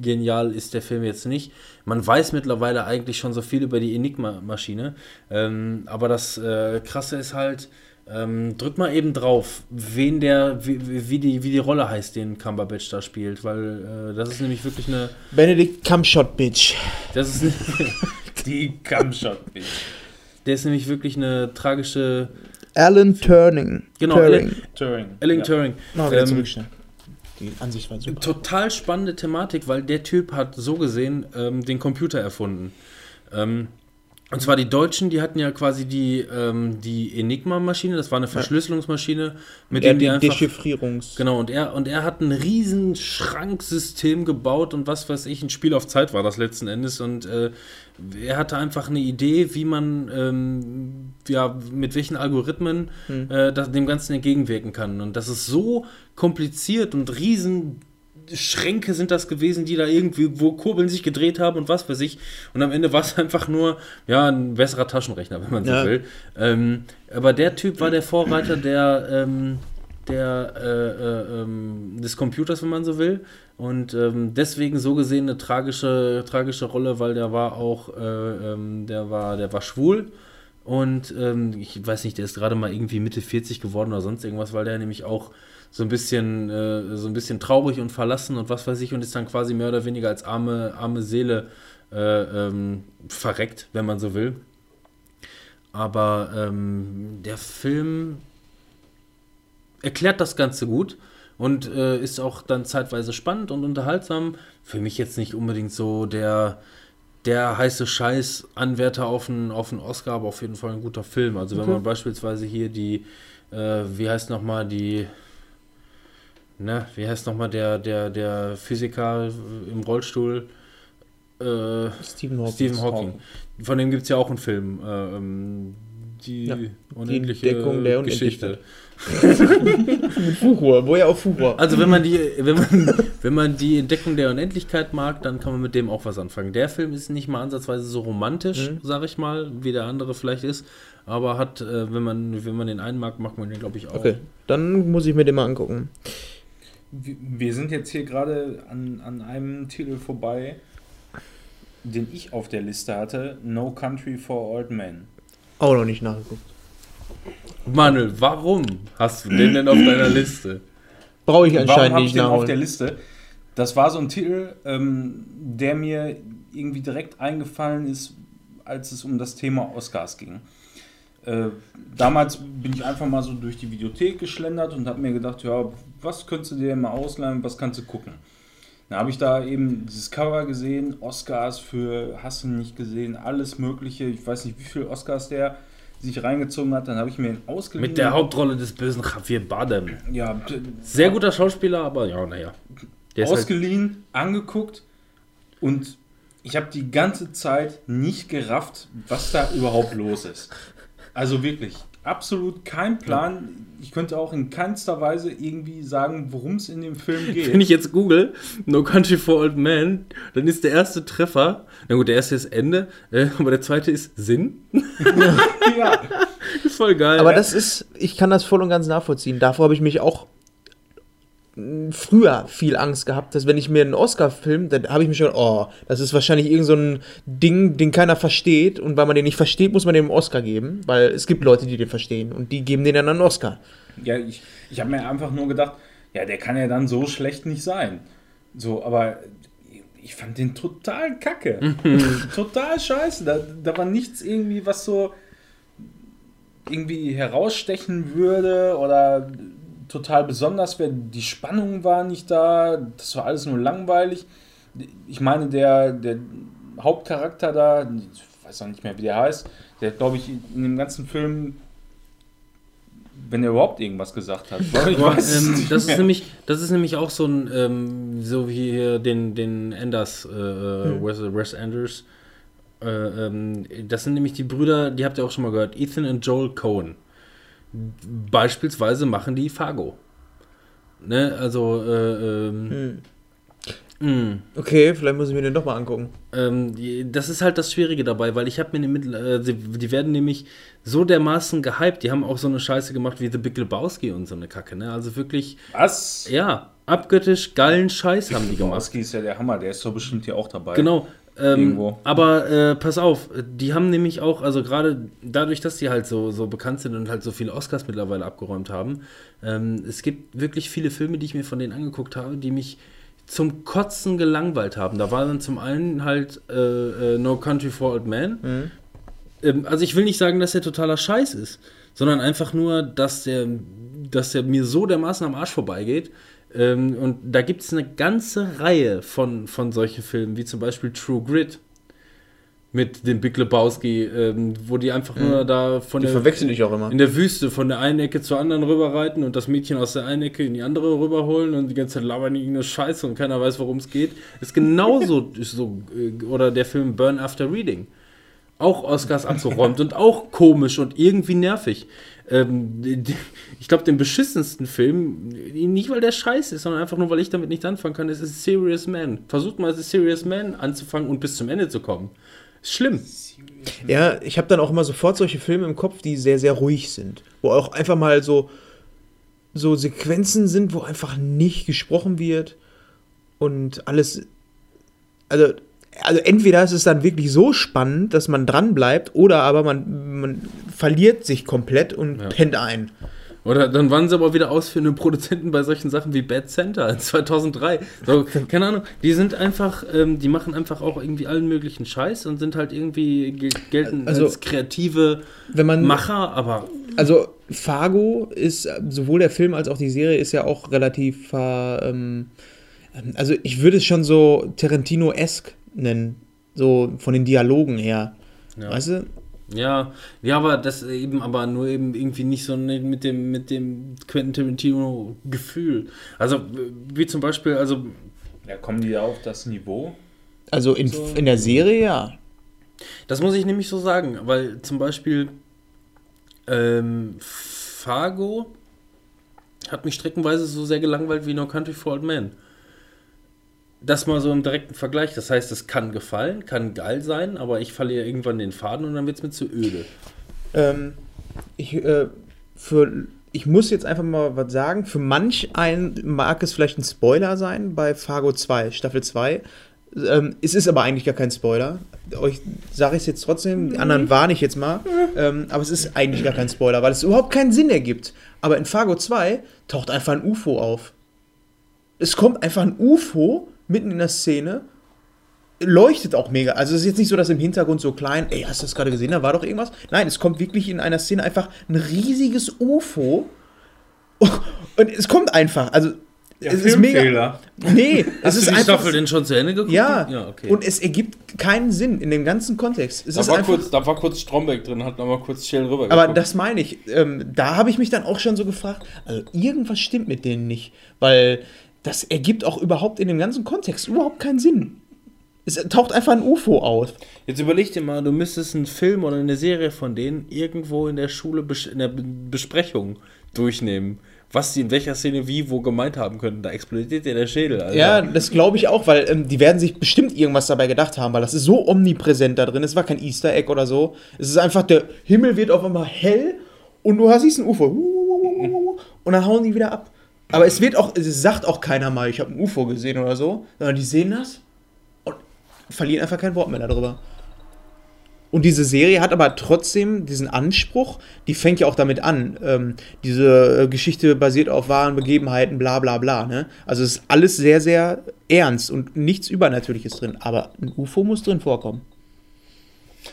genial ist der Film jetzt nicht. Man weiß mittlerweile eigentlich schon so viel über die Enigma-Maschine, ähm, aber das äh, Krasse ist halt, ähm, drück mal eben drauf, wen der, wie, wie, die, wie die Rolle heißt, den Cumberbatch da spielt, weil äh, das ist nämlich wirklich eine. Benedict Cumshot Bitch. Das ist eine *laughs* die Cumshot Bitch. Der ist nämlich wirklich eine tragische. Alan Turning. Genau, Turing. Alan, Alan ja. Turing. Mal wieder ähm, Die Ansicht war super. Total spannende Thematik, weil der Typ hat so gesehen ähm, den Computer erfunden. Ähm, Und zwar die Deutschen, die hatten ja quasi die, ähm, die Enigma-Maschine, das war eine Verschlüsselungsmaschine, mit Er dem die einfach. Dechiffrierungs. Genau, und er, und er hat ein riesen Schranksystem gebaut und was weiß ich, ein Spiel auf Zeit war das letzten Endes. Und äh, er hatte einfach eine Idee, wie man, ähm, ja, mit welchen Algorithmen äh, das, dem Ganzen entgegenwirken kann. Und das ist so kompliziert und riesen Schränke sind das gewesen, die da irgendwie, wo Kurbeln sich gedreht haben und was weiß ich. Und am Ende war es *laughs* einfach nur, ja, ein besserer Taschenrechner, wenn man so Ja. will. Ähm, aber der Typ war der Vorreiter der, ähm, der, äh, äh, ähm, des Computers, wenn man so will. Und ähm, deswegen so gesehen eine tragische, tragische Rolle, weil der war auch, äh, ähm, der war, der war schwul. Und ähm, ich weiß nicht, der ist gerade mal irgendwie Mitte 40 geworden oder sonst irgendwas, weil der nämlich auch so ein bisschen, äh, so ein bisschen traurig und verlassen und was weiß ich und ist dann quasi mehr oder weniger als arme, arme Seele äh, ähm, verreckt, wenn man so will. Aber ähm, der Film erklärt das Ganze gut und äh, ist auch dann zeitweise spannend und unterhaltsam. Für mich jetzt nicht unbedingt so der, der heiße Scheiß-Anwärter auf einen, auf einen Oscar, aber auf jeden Fall ein guter Film. Also wenn Okay. man beispielsweise hier die, äh, wie heißt nochmal die, ne, wie heißt nochmal der, der, der Physiker im Rollstuhl? Äh, Stephen Hawking. Stephen Hawking. Von dem gibt es ja auch einen Film. Äh, ähm, die Ja, unendliche Entdeckung der Geschichte. *laughs* Mit Furor, woher auch Furor? Also wenn man die, wenn man, wenn man die Entdeckung der Unendlichkeit mag, dann kann man mit dem auch was anfangen. Der Film ist nicht mal ansatzweise so romantisch, Mhm. sag ich mal, wie der andere vielleicht ist, aber hat, äh, wenn man, wenn man den einen mag, mag man den, glaube ich, auch. Okay, dann muss ich mir den mal angucken. Wir sind jetzt hier gerade an, an einem Titel vorbei, den ich auf der Liste hatte: No Country for Old Men. Auch noch nicht nachgeguckt. Manuel, warum hast du den denn auf deiner Liste? Brauche ich Warum anscheinend ich nicht den auf der. Liste? Das war so ein Titel, ähm, der mir irgendwie direkt eingefallen ist, als es um das Thema Oscars ging. Äh, damals bin ich einfach mal so durch die Videothek geschlendert und habe mir gedacht, ja, was könntest du dir mal ausleihen, was kannst du gucken? Dann habe ich da eben dieses Cover gesehen, Oscars für, hast du nicht gesehen, alles Mögliche. Ich weiß nicht, wie viele Oscars der sich reingezogen hat. Dann habe ich mir ihn ausgeliehen. Mit der Hauptrolle des bösen Javier Bardem. Ja, Sehr guter Schauspieler, aber ja, naja. Der ist halt, ausgeliehen, angeguckt und ich habe die ganze Zeit nicht gerafft, was da überhaupt los ist. Also wirklich, absolut kein Plan. Ich könnte auch in keinster Weise irgendwie sagen, worum es in dem Film geht. wenn ich jetzt google, No Country for Old Men, dann ist der erste Treffer, na gut, der erste ist Ende, äh, aber der zweite ist Sinn. *laughs* ja, *laughs* ist voll geil. Aber das ist, ich kann das voll und ganz nachvollziehen. Davor habe ich mich auch früher viel Angst gehabt, dass wenn ich mir einen Oscar-Film, dann habe ich mich schon, oh, das ist wahrscheinlich irgend so ein Ding, den keiner versteht und weil man den nicht versteht, muss man dem einen Oscar geben, weil es gibt Leute, die den verstehen und die geben denen dann einen Oscar. ja ich, ich habe mir einfach nur gedacht, ja, der kann ja dann so schlecht nicht sein. So, aber ich fand den total kacke. *laughs* total scheiße. Da, da war nichts irgendwie, was so irgendwie herausstechen würde oder total besonders wäre. Die Spannung war nicht da. Das war alles nur langweilig. Ich meine, der, der Hauptcharakter da, ich weiß auch nicht mehr, wie der heißt, der glaube ich in dem ganzen Film, wenn er überhaupt irgendwas gesagt hat. Es *laughs* ähm, das, ist nämlich, das ist nämlich auch so ein, ähm, so wie hier den, den Enders, äh, Hm. Wes, Wes Anders. Äh, ähm, das sind nämlich die Brüder, die habt ihr auch schon mal gehört, Ethan und Joel Cohen. Beispielsweise machen die Fargo. Ne, also, äh, ähm, mh. Okay, vielleicht muss ich mir den doch mal angucken. Ähm, die- das ist halt das Schwierige dabei, weil ich habe mir nämlich, äh, sie- die werden nämlich so dermaßen gehypt, die haben auch so eine Scheiße gemacht wie The Big Lebowski und so eine Kacke, ne? Also wirklich, Was? ja, abgöttisch geilen Scheiß haben die gemacht. Lebowski ist ja der Hammer, der ist doch bestimmt hier auch dabei. Genau. Ähm, aber äh, pass auf, die haben nämlich auch, also gerade dadurch, dass die halt so, so bekannt sind und halt so viele Oscars mittlerweile abgeräumt haben, ähm, es gibt wirklich viele Filme, die ich mir von denen angeguckt habe, die mich zum Kotzen gelangweilt haben. Da war dann zum einen halt äh, äh, No Country for Old Men. Ähm, also ich will nicht sagen, dass der totaler Scheiß ist, sondern einfach nur, dass der, dass der mir so dermaßen am Arsch vorbeigeht. Ähm, und da gibt es eine ganze Reihe von, von solchen Filmen, wie zum Beispiel True Grit. mit dem Big Lebowski, ähm, wo die einfach mhm. nur da von die der verwechseln dich auch immer in der Wüste von der einen Ecke zur anderen rüberreiten und das Mädchen aus der einen Ecke in die andere rüberholen und die ganze Zeit labern die irgendeine Scheiße und keiner weiß, worum es geht. Ist genauso *laughs* ist so äh, oder der Film Burn After Reading. Auch Oscars abgeräumt und auch komisch und irgendwie nervig. Ähm, ich glaube, den beschissensten Film, nicht weil der scheiße ist, sondern einfach nur, weil ich damit nicht anfangen kann, ist Serious Man. Versucht mal Serious Man anzufangen und bis zum Ende zu kommen. Ist schlimm. Ja, ich habe dann auch immer sofort solche Filme im Kopf, die sehr, sehr ruhig sind. Wo auch einfach mal so, so Sequenzen sind, wo einfach nicht gesprochen wird und alles. Also, also entweder ist es dann wirklich so spannend, dass man dran bleibt, oder aber man, man verliert sich komplett und ja. pennt ein. Oder dann waren sie aber wieder ausführende Produzenten bei solchen Sachen wie Bad Center 2003. So, keine Ahnung, die sind einfach, ähm, die machen einfach auch irgendwie allen möglichen Scheiß und sind halt irgendwie gelten also, als kreative man, Macher, aber. Also Fargo ist, sowohl der Film als auch die Serie ist ja auch relativ, äh, ähm, also ich würde es schon so Tarantino-esque nennen, so von den Dialogen her. Ja. Weißt du? Ja, ja, aber das eben, aber nur eben irgendwie nicht so mit dem, mit dem Quentin Tarantino-Gefühl. Also, wie zum Beispiel, also. Ja, kommen die auf das Niveau? Also in, so? in der Serie ja. Das muss ich nämlich so sagen, weil zum Beispiel ähm, Fargo hat mich streckenweise so sehr gelangweilt wie No Country for Old Men das mal so im direkten Vergleich. Das heißt, es kann gefallen, kann geil sein, aber ich verliere irgendwann den Faden und dann wird es mir zu öde. Ähm, ich, äh, für, ich muss jetzt einfach mal was sagen. Für manch einen mag es vielleicht ein Spoiler sein bei Fargo 2, Staffel 2. Ähm, es ist aber eigentlich gar kein Spoiler. Euch sage ich es jetzt trotzdem, die anderen warne ich jetzt mal. Ähm, aber es ist eigentlich gar kein Spoiler, weil es überhaupt keinen Sinn ergibt. Aber in Fargo 2 taucht einfach ein UFO auf. Es kommt einfach ein UFO mitten in der Szene. Leuchtet auch mega. Also es ist jetzt nicht so, dass im Hintergrund so klein, ey, hast du das gerade gesehen? Da war doch irgendwas. Nein, es kommt wirklich in einer Szene einfach ein riesiges UFO. *laughs* Und es kommt einfach. Also ja, es ist mega. Nee, *laughs* Hast es ist die einfach. Staffel denn schon zu Ende geguckt? Ja. ja okay. Und es ergibt keinen Sinn in dem ganzen Kontext. Es da, war kurz, da war kurz Stromberg drin, hat nochmal kurz Shell rüber. Aber das meine ich. Ähm, da habe ich mich dann auch schon so gefragt. Also irgendwas stimmt mit denen nicht, weil das ergibt auch überhaupt in dem ganzen Kontext überhaupt keinen Sinn. Es taucht einfach ein UFO auf. Jetzt überleg dir mal, du müsstest einen Film oder eine Serie von denen irgendwo in der Schule in der Besprechung durchnehmen. Was die in welcher Szene wie wo gemeint haben könnten. Da explodiert dir der Schädel. Alter. Ja, das glaube ich auch, weil ähm, die werden sich bestimmt irgendwas dabei gedacht haben, weil das ist so omnipräsent da drin. Es war kein Easter Egg oder so. Es ist einfach, der Himmel wird auf einmal hell und du siehst ein UFO. *laughs* Und dann hauen die wieder ab. Aber es wird auch, es sagt auch keiner mal, ich habe ein UFO gesehen oder so, sondern die sehen das und verlieren einfach kein Wort mehr darüber. Und diese Serie hat aber trotzdem diesen Anspruch, die fängt ja auch damit an. Ähm, diese äh, Geschichte basiert auf wahren Begebenheiten, bla bla bla. Ne? Also es ist alles sehr, sehr ernst und nichts Übernatürliches drin. Aber ein UFO muss drin vorkommen.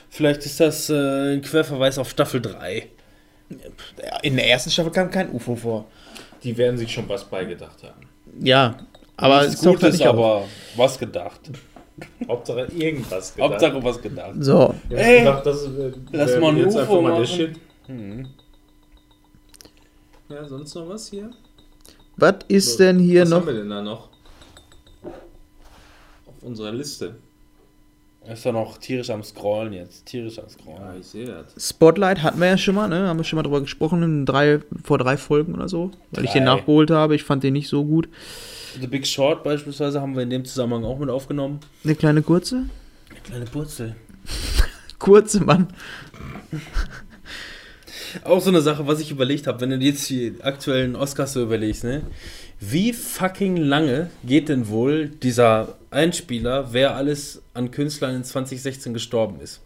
Vielleicht ist das äh, ein Querverweis auf Staffel 3. In der ersten Staffel kam kein UFO vor die werden sich schon was beigedacht haben. Ja, aber es gut ist, aber was gedacht. Hauptsache irgendwas gedacht. Hauptsache was gedacht. So. Ja, Ey, gedacht, das, äh, lass mal ein jetzt UFO mal machen. Hm. Ja, sonst noch was hier? Was ist so, denn hier was noch? Was haben wir denn da noch? Auf unserer Liste. Ist doch noch tierisch am Scrollen jetzt. Tierisch am Scrollen. Ja, ich sehe das. Spotlight hatten wir ja schon mal, ne? Haben wir schon mal drüber gesprochen, in drei, vor drei Folgen oder so. Weil drei. ich den nachgeholt habe. Ich fand den nicht so gut. The Big Short beispielsweise haben wir in dem Zusammenhang auch mit aufgenommen. Eine kleine kurze? Eine kleine Purzel. *laughs* kurze, Mann. auch so eine Sache, was ich überlegt habe, wenn du jetzt die aktuellen Oscars so überlegst, ne? Wie fucking lange geht denn wohl dieser Einspieler, wer alles an Künstlern in 2016 gestorben ist?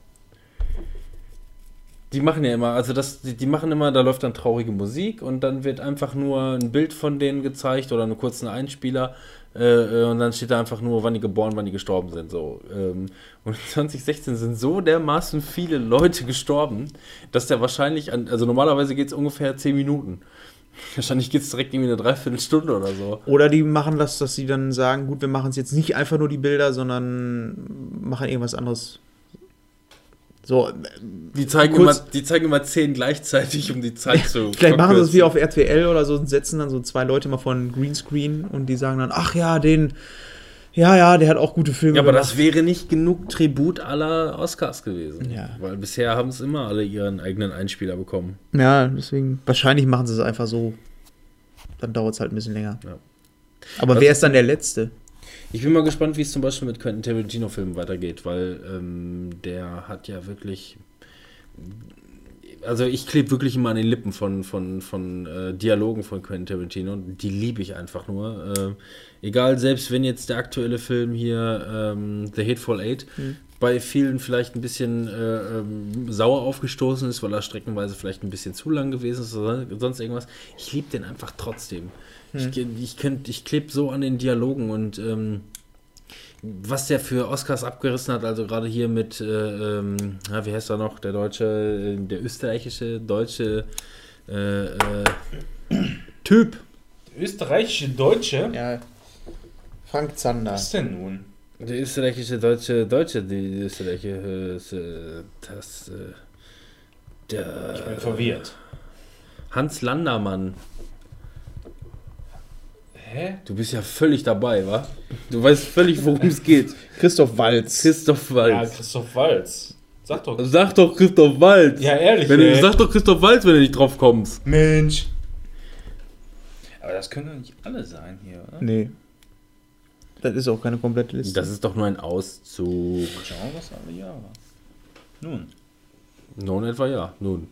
Die machen ja immer, also das, die, die, machen immer, da läuft dann traurige Musik und dann wird einfach nur ein Bild von denen gezeigt oder einen kurzen Einspieler äh, äh und dann steht da einfach nur, wann die geboren, wann die gestorben sind. So. Ähm, und 2016 sind so dermaßen viele Leute gestorben, dass der wahrscheinlich, an, also normalerweise geht es ungefähr 10 Minuten. Wahrscheinlich geht es direkt irgendwie eine Dreiviertelstunde oder so. Oder die machen das, dass sie dann sagen, gut, wir machen es jetzt nicht einfach nur die Bilder, sondern machen irgendwas anderes. So, die, zeigen immer, die zeigen immer zehn gleichzeitig, um die Zeit zu. *laughs* Vielleicht machen sie es wie auf RTL oder so und setzen dann so zwei Leute mal von Greenscreen und die sagen dann, ach ja, den, ja, ja, der hat auch gute Filme Ja, aber gemacht. das wäre nicht genug Tribut aller Oscars gewesen. Ja. Weil bisher haben es immer alle ihren eigenen Einspieler bekommen. Ja, deswegen, wahrscheinlich machen sie es einfach so. Dann dauert es halt ein bisschen länger. Ja. Aber also, wer ist dann der Letzte? Ich bin mal gespannt, wie es zum Beispiel mit Quentin Tarantino-Filmen weitergeht, weil ähm, der hat ja wirklich. Also ich klebe wirklich immer an den Lippen von, von, von äh, Dialogen von Quentin Tarantino. Die liebe ich einfach nur. Äh, egal, selbst wenn jetzt der aktuelle Film hier ähm, The Hateful Eight mhm. bei vielen vielleicht ein bisschen äh, ähm, sauer aufgestoßen ist, weil er streckenweise vielleicht ein bisschen zu lang gewesen ist oder sonst irgendwas. Ich liebe den einfach trotzdem. Hm. Ich, ich, könnt, ich klebe so an den Dialogen und ähm, was der für Oscars abgerissen hat, also gerade hier mit, äh, ähm, ja, wie heißt er noch, der deutsche, äh, der österreichische, deutsche äh, äh, Typ. Der österreichische Deutsche? Ja. Frank Zander. Was denn nun? Der österreichische deutsche Deutsche, die österreichische, äh, das, äh, der. Ich bin verwirrt. Hans Landermann. Hä? Du bist ja völlig dabei, wa? Du weißt völlig, worum es geht. Christoph Walz. Christoph Walz. Ja, Christoph Walz. Sag doch. Sag doch Christoph Walz. Ja, ehrlich. Wenn du, sag doch Christoph Walz, wenn du nicht drauf kommst. Mensch. Aber das können doch nicht alle sein hier, oder? Nee. Das ist auch keine komplette Liste. Das ist doch nur ein Auszug. Genres alle Jahre. Nun. Nun etwa ja. Nun.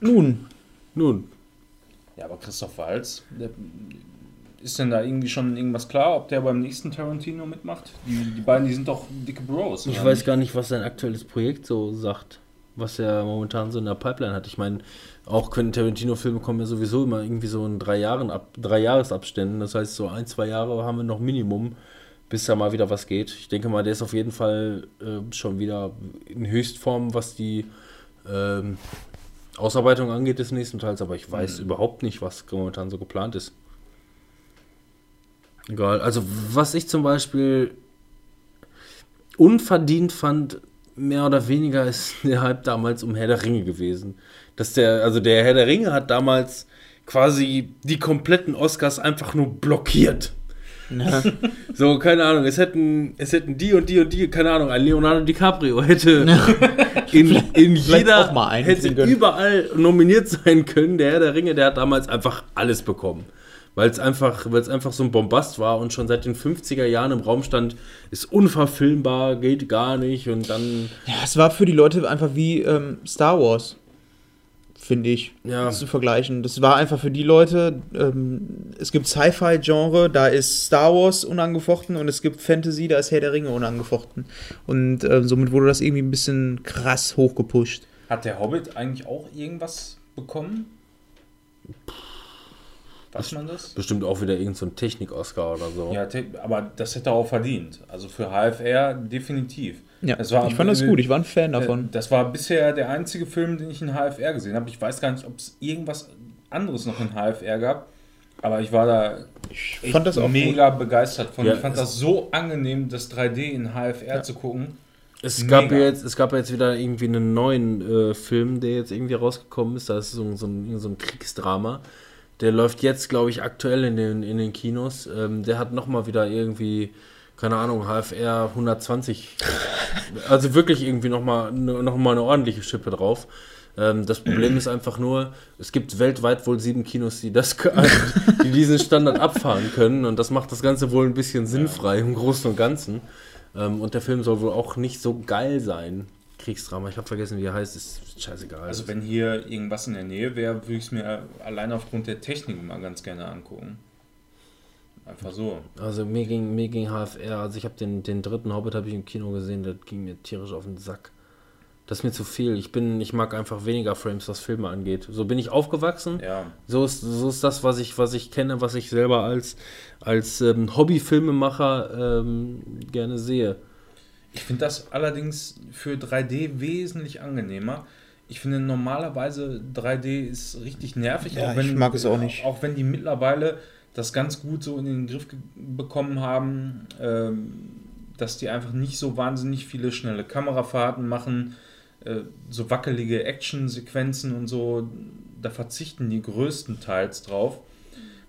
Nun. Nun. Ja, aber Christoph Walz, der ist denn da irgendwie schon irgendwas klar, ob der beim nächsten Tarantino mitmacht? Die, die beiden, die sind doch dicke Bros. Ich weiß nicht? gar nicht, was sein aktuelles Projekt so sagt, was er momentan so in der Pipeline hat. Ich meine, auch Quentin Tarantino-Filme kommen ja sowieso immer irgendwie so in drei Jahren ab, drei Jahresabständen. Das heißt, so ein, zwei Jahre haben wir noch Minimum, bis da mal wieder was geht. Ich denke mal, der ist auf jeden Fall äh, schon wieder in Höchstform, was die ähm, Ausarbeitung angeht des nächsten Teils, aber ich weiß mhm. überhaupt nicht, was momentan so geplant ist. Egal. Also, was ich zum Beispiel unverdient fand, mehr oder weniger, ist *laughs* der Hype damals um Herr der Ringe gewesen. Dass der, also der Herr der Ringe hat damals quasi die kompletten Oscars einfach nur blockiert. Ja. *laughs* so, keine Ahnung, es hätten, es hätten die und die und die, keine Ahnung, ein Leonardo DiCaprio hätte *laughs* in, in jeder, hätte überall nominiert sein können. Der Herr der Ringe, der hat damals einfach alles bekommen weil es einfach, einfach so ein Bombast war und schon seit den 50er Jahren im Raum stand, ist unverfilmbar, geht gar nicht und dann. Ja, es war für die Leute einfach wie ähm, Star Wars, finde ich, ja. zu vergleichen. Das war einfach für die Leute, ähm, es gibt Sci-Fi-Genre, da ist Star Wars unangefochten und es gibt Fantasy, da ist Herr der Ringe unangefochten. Und äh, somit wurde das irgendwie ein bisschen krass hochgepusht. Hat der Hobbit eigentlich auch irgendwas bekommen? Puh. Weiß man das? Bestimmt auch wieder irgendein so Technik-Oscar oder so. Ja, aber das hätte er auch verdient. Also für HFR definitiv. Ja, war, ich fand das gut, ich war ein Fan davon. Das war bisher der einzige Film, den ich in HFR gesehen habe. Ich weiß gar nicht, ob es irgendwas anderes noch in HFR gab. Aber ich war da ich fand das auch mega gut. begeistert von. Ja, ich fand das so angenehm, das 3D in HFR ja. zu gucken. Es gab, jetzt, es gab jetzt wieder irgendwie einen neuen äh, Film, der jetzt irgendwie rausgekommen ist. Das ist so, so, ein, so ein Kriegsdrama. Der läuft jetzt, glaube ich, aktuell in den, in den Kinos. Ähm, der hat nochmal wieder irgendwie, keine Ahnung, HFR 120. *laughs* also wirklich irgendwie nochmal noch mal eine ordentliche Schippe drauf. Ähm, das Problem ist einfach nur, es gibt weltweit wohl sieben Kinos, die, das, *laughs* die diesen Standard abfahren können. Und das macht das Ganze wohl ein bisschen sinnfrei im Großen und Ganzen. Ähm, und der Film soll wohl auch nicht so geil sein. Kriegsdrama, ich habe vergessen, wie er heißt, ist scheißegal. Also wenn hier irgendwas in der Nähe wäre, würde ich es mir allein aufgrund der Technik mal ganz gerne angucken. Einfach so. Also mir ging, mir ging HFR, also ich habe den, den dritten Hobbit habe ich im Kino gesehen, der ging mir tierisch auf den Sack. Das ist mir zu viel. Ich bin, ich mag einfach weniger Frames, was Filme angeht. So bin ich aufgewachsen. Ja. So ist, so ist das, was ich, was ich kenne, was ich selber als, als ähm, Hobby-Filmemacher ähm, gerne sehe. Ich finde das allerdings für 3D wesentlich angenehmer. Ich finde normalerweise 3D ist richtig nervig. Ja, auch wenn, ich mag es auch nicht. Auch wenn die mittlerweile das ganz gut so in den Griff bekommen haben, ähm, dass die einfach nicht so wahnsinnig viele schnelle Kamerafahrten machen, äh, so wackelige Action-Sequenzen und so, da verzichten die größtenteils drauf,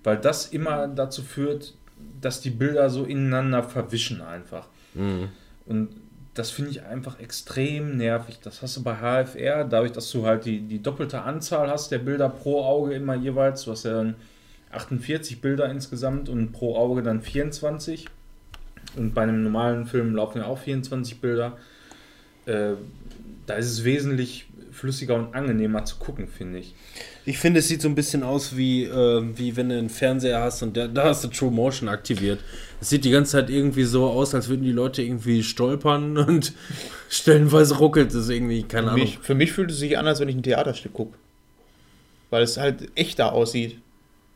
weil das immer dazu führt, dass die Bilder so ineinander verwischen einfach. Mhm. Und das finde ich einfach extrem nervig. Das hast du bei HFR, dadurch, dass du halt die, die doppelte Anzahl hast der Bilder pro Auge immer jeweils. Du hast ja dann 48 Bilder insgesamt und pro Auge dann 24. Und bei einem normalen Film laufen ja auch 24 Bilder. Äh, da ist es wesentlich flüssiger und angenehmer zu gucken, finde ich. Ich finde, es sieht so ein bisschen aus wie, äh, wie wenn du einen Fernseher hast und der, da hast du True Motion aktiviert. Es sieht die ganze Zeit irgendwie so aus, als würden die Leute irgendwie stolpern *laughs* und stellenweise ruckelt es irgendwie, keine für Ahnung. Mich, für mich fühlt es sich an, als wenn ich ein Theaterstück gucke. Weil es halt echter aussieht,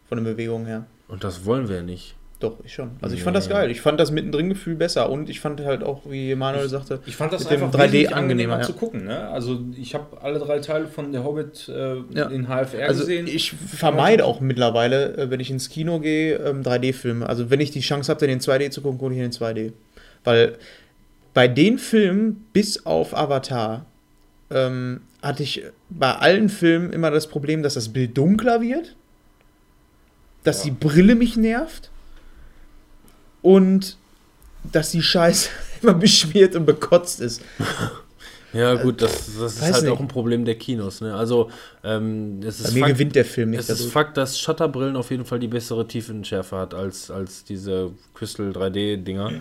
von der Bewegung her. Und das wollen wir ja nicht. Doch, ich schon. Also ich fand das geil. Ich fand das mittendrin-Gefühl besser und ich fand halt auch, wie Manuel sagte, ich fand das mit einfach 3D angenehmer ja. zu gucken. Ne? Also ich habe alle drei Teile von Der Hobbit äh, ja. in HFR also gesehen. Ich vermeide auch mittlerweile, äh, wenn ich ins Kino gehe, 3D-Filme. Ähm, also wenn ich die Chance habe, den in 2D zu gucken, gucke ich in 2D. Weil bei den Filmen, bis auf Avatar, ähm, hatte ich bei allen Filmen immer das Problem, dass das Bild dunkler wird, dass ja. die Brille mich nervt und dass die Scheiße *laughs* immer beschmiert und bekotzt ist. Ja, gut, das, das ist halt nicht. auch ein Problem der Kinos. Ne? Also, ähm, es ist Bei mir Fakt, gewinnt der Film nicht. Es dadurch. ist Fakt, dass Shutterbrillen auf jeden Fall die bessere Tiefenschärfe hat als, als diese Crystal 3D-Dinger.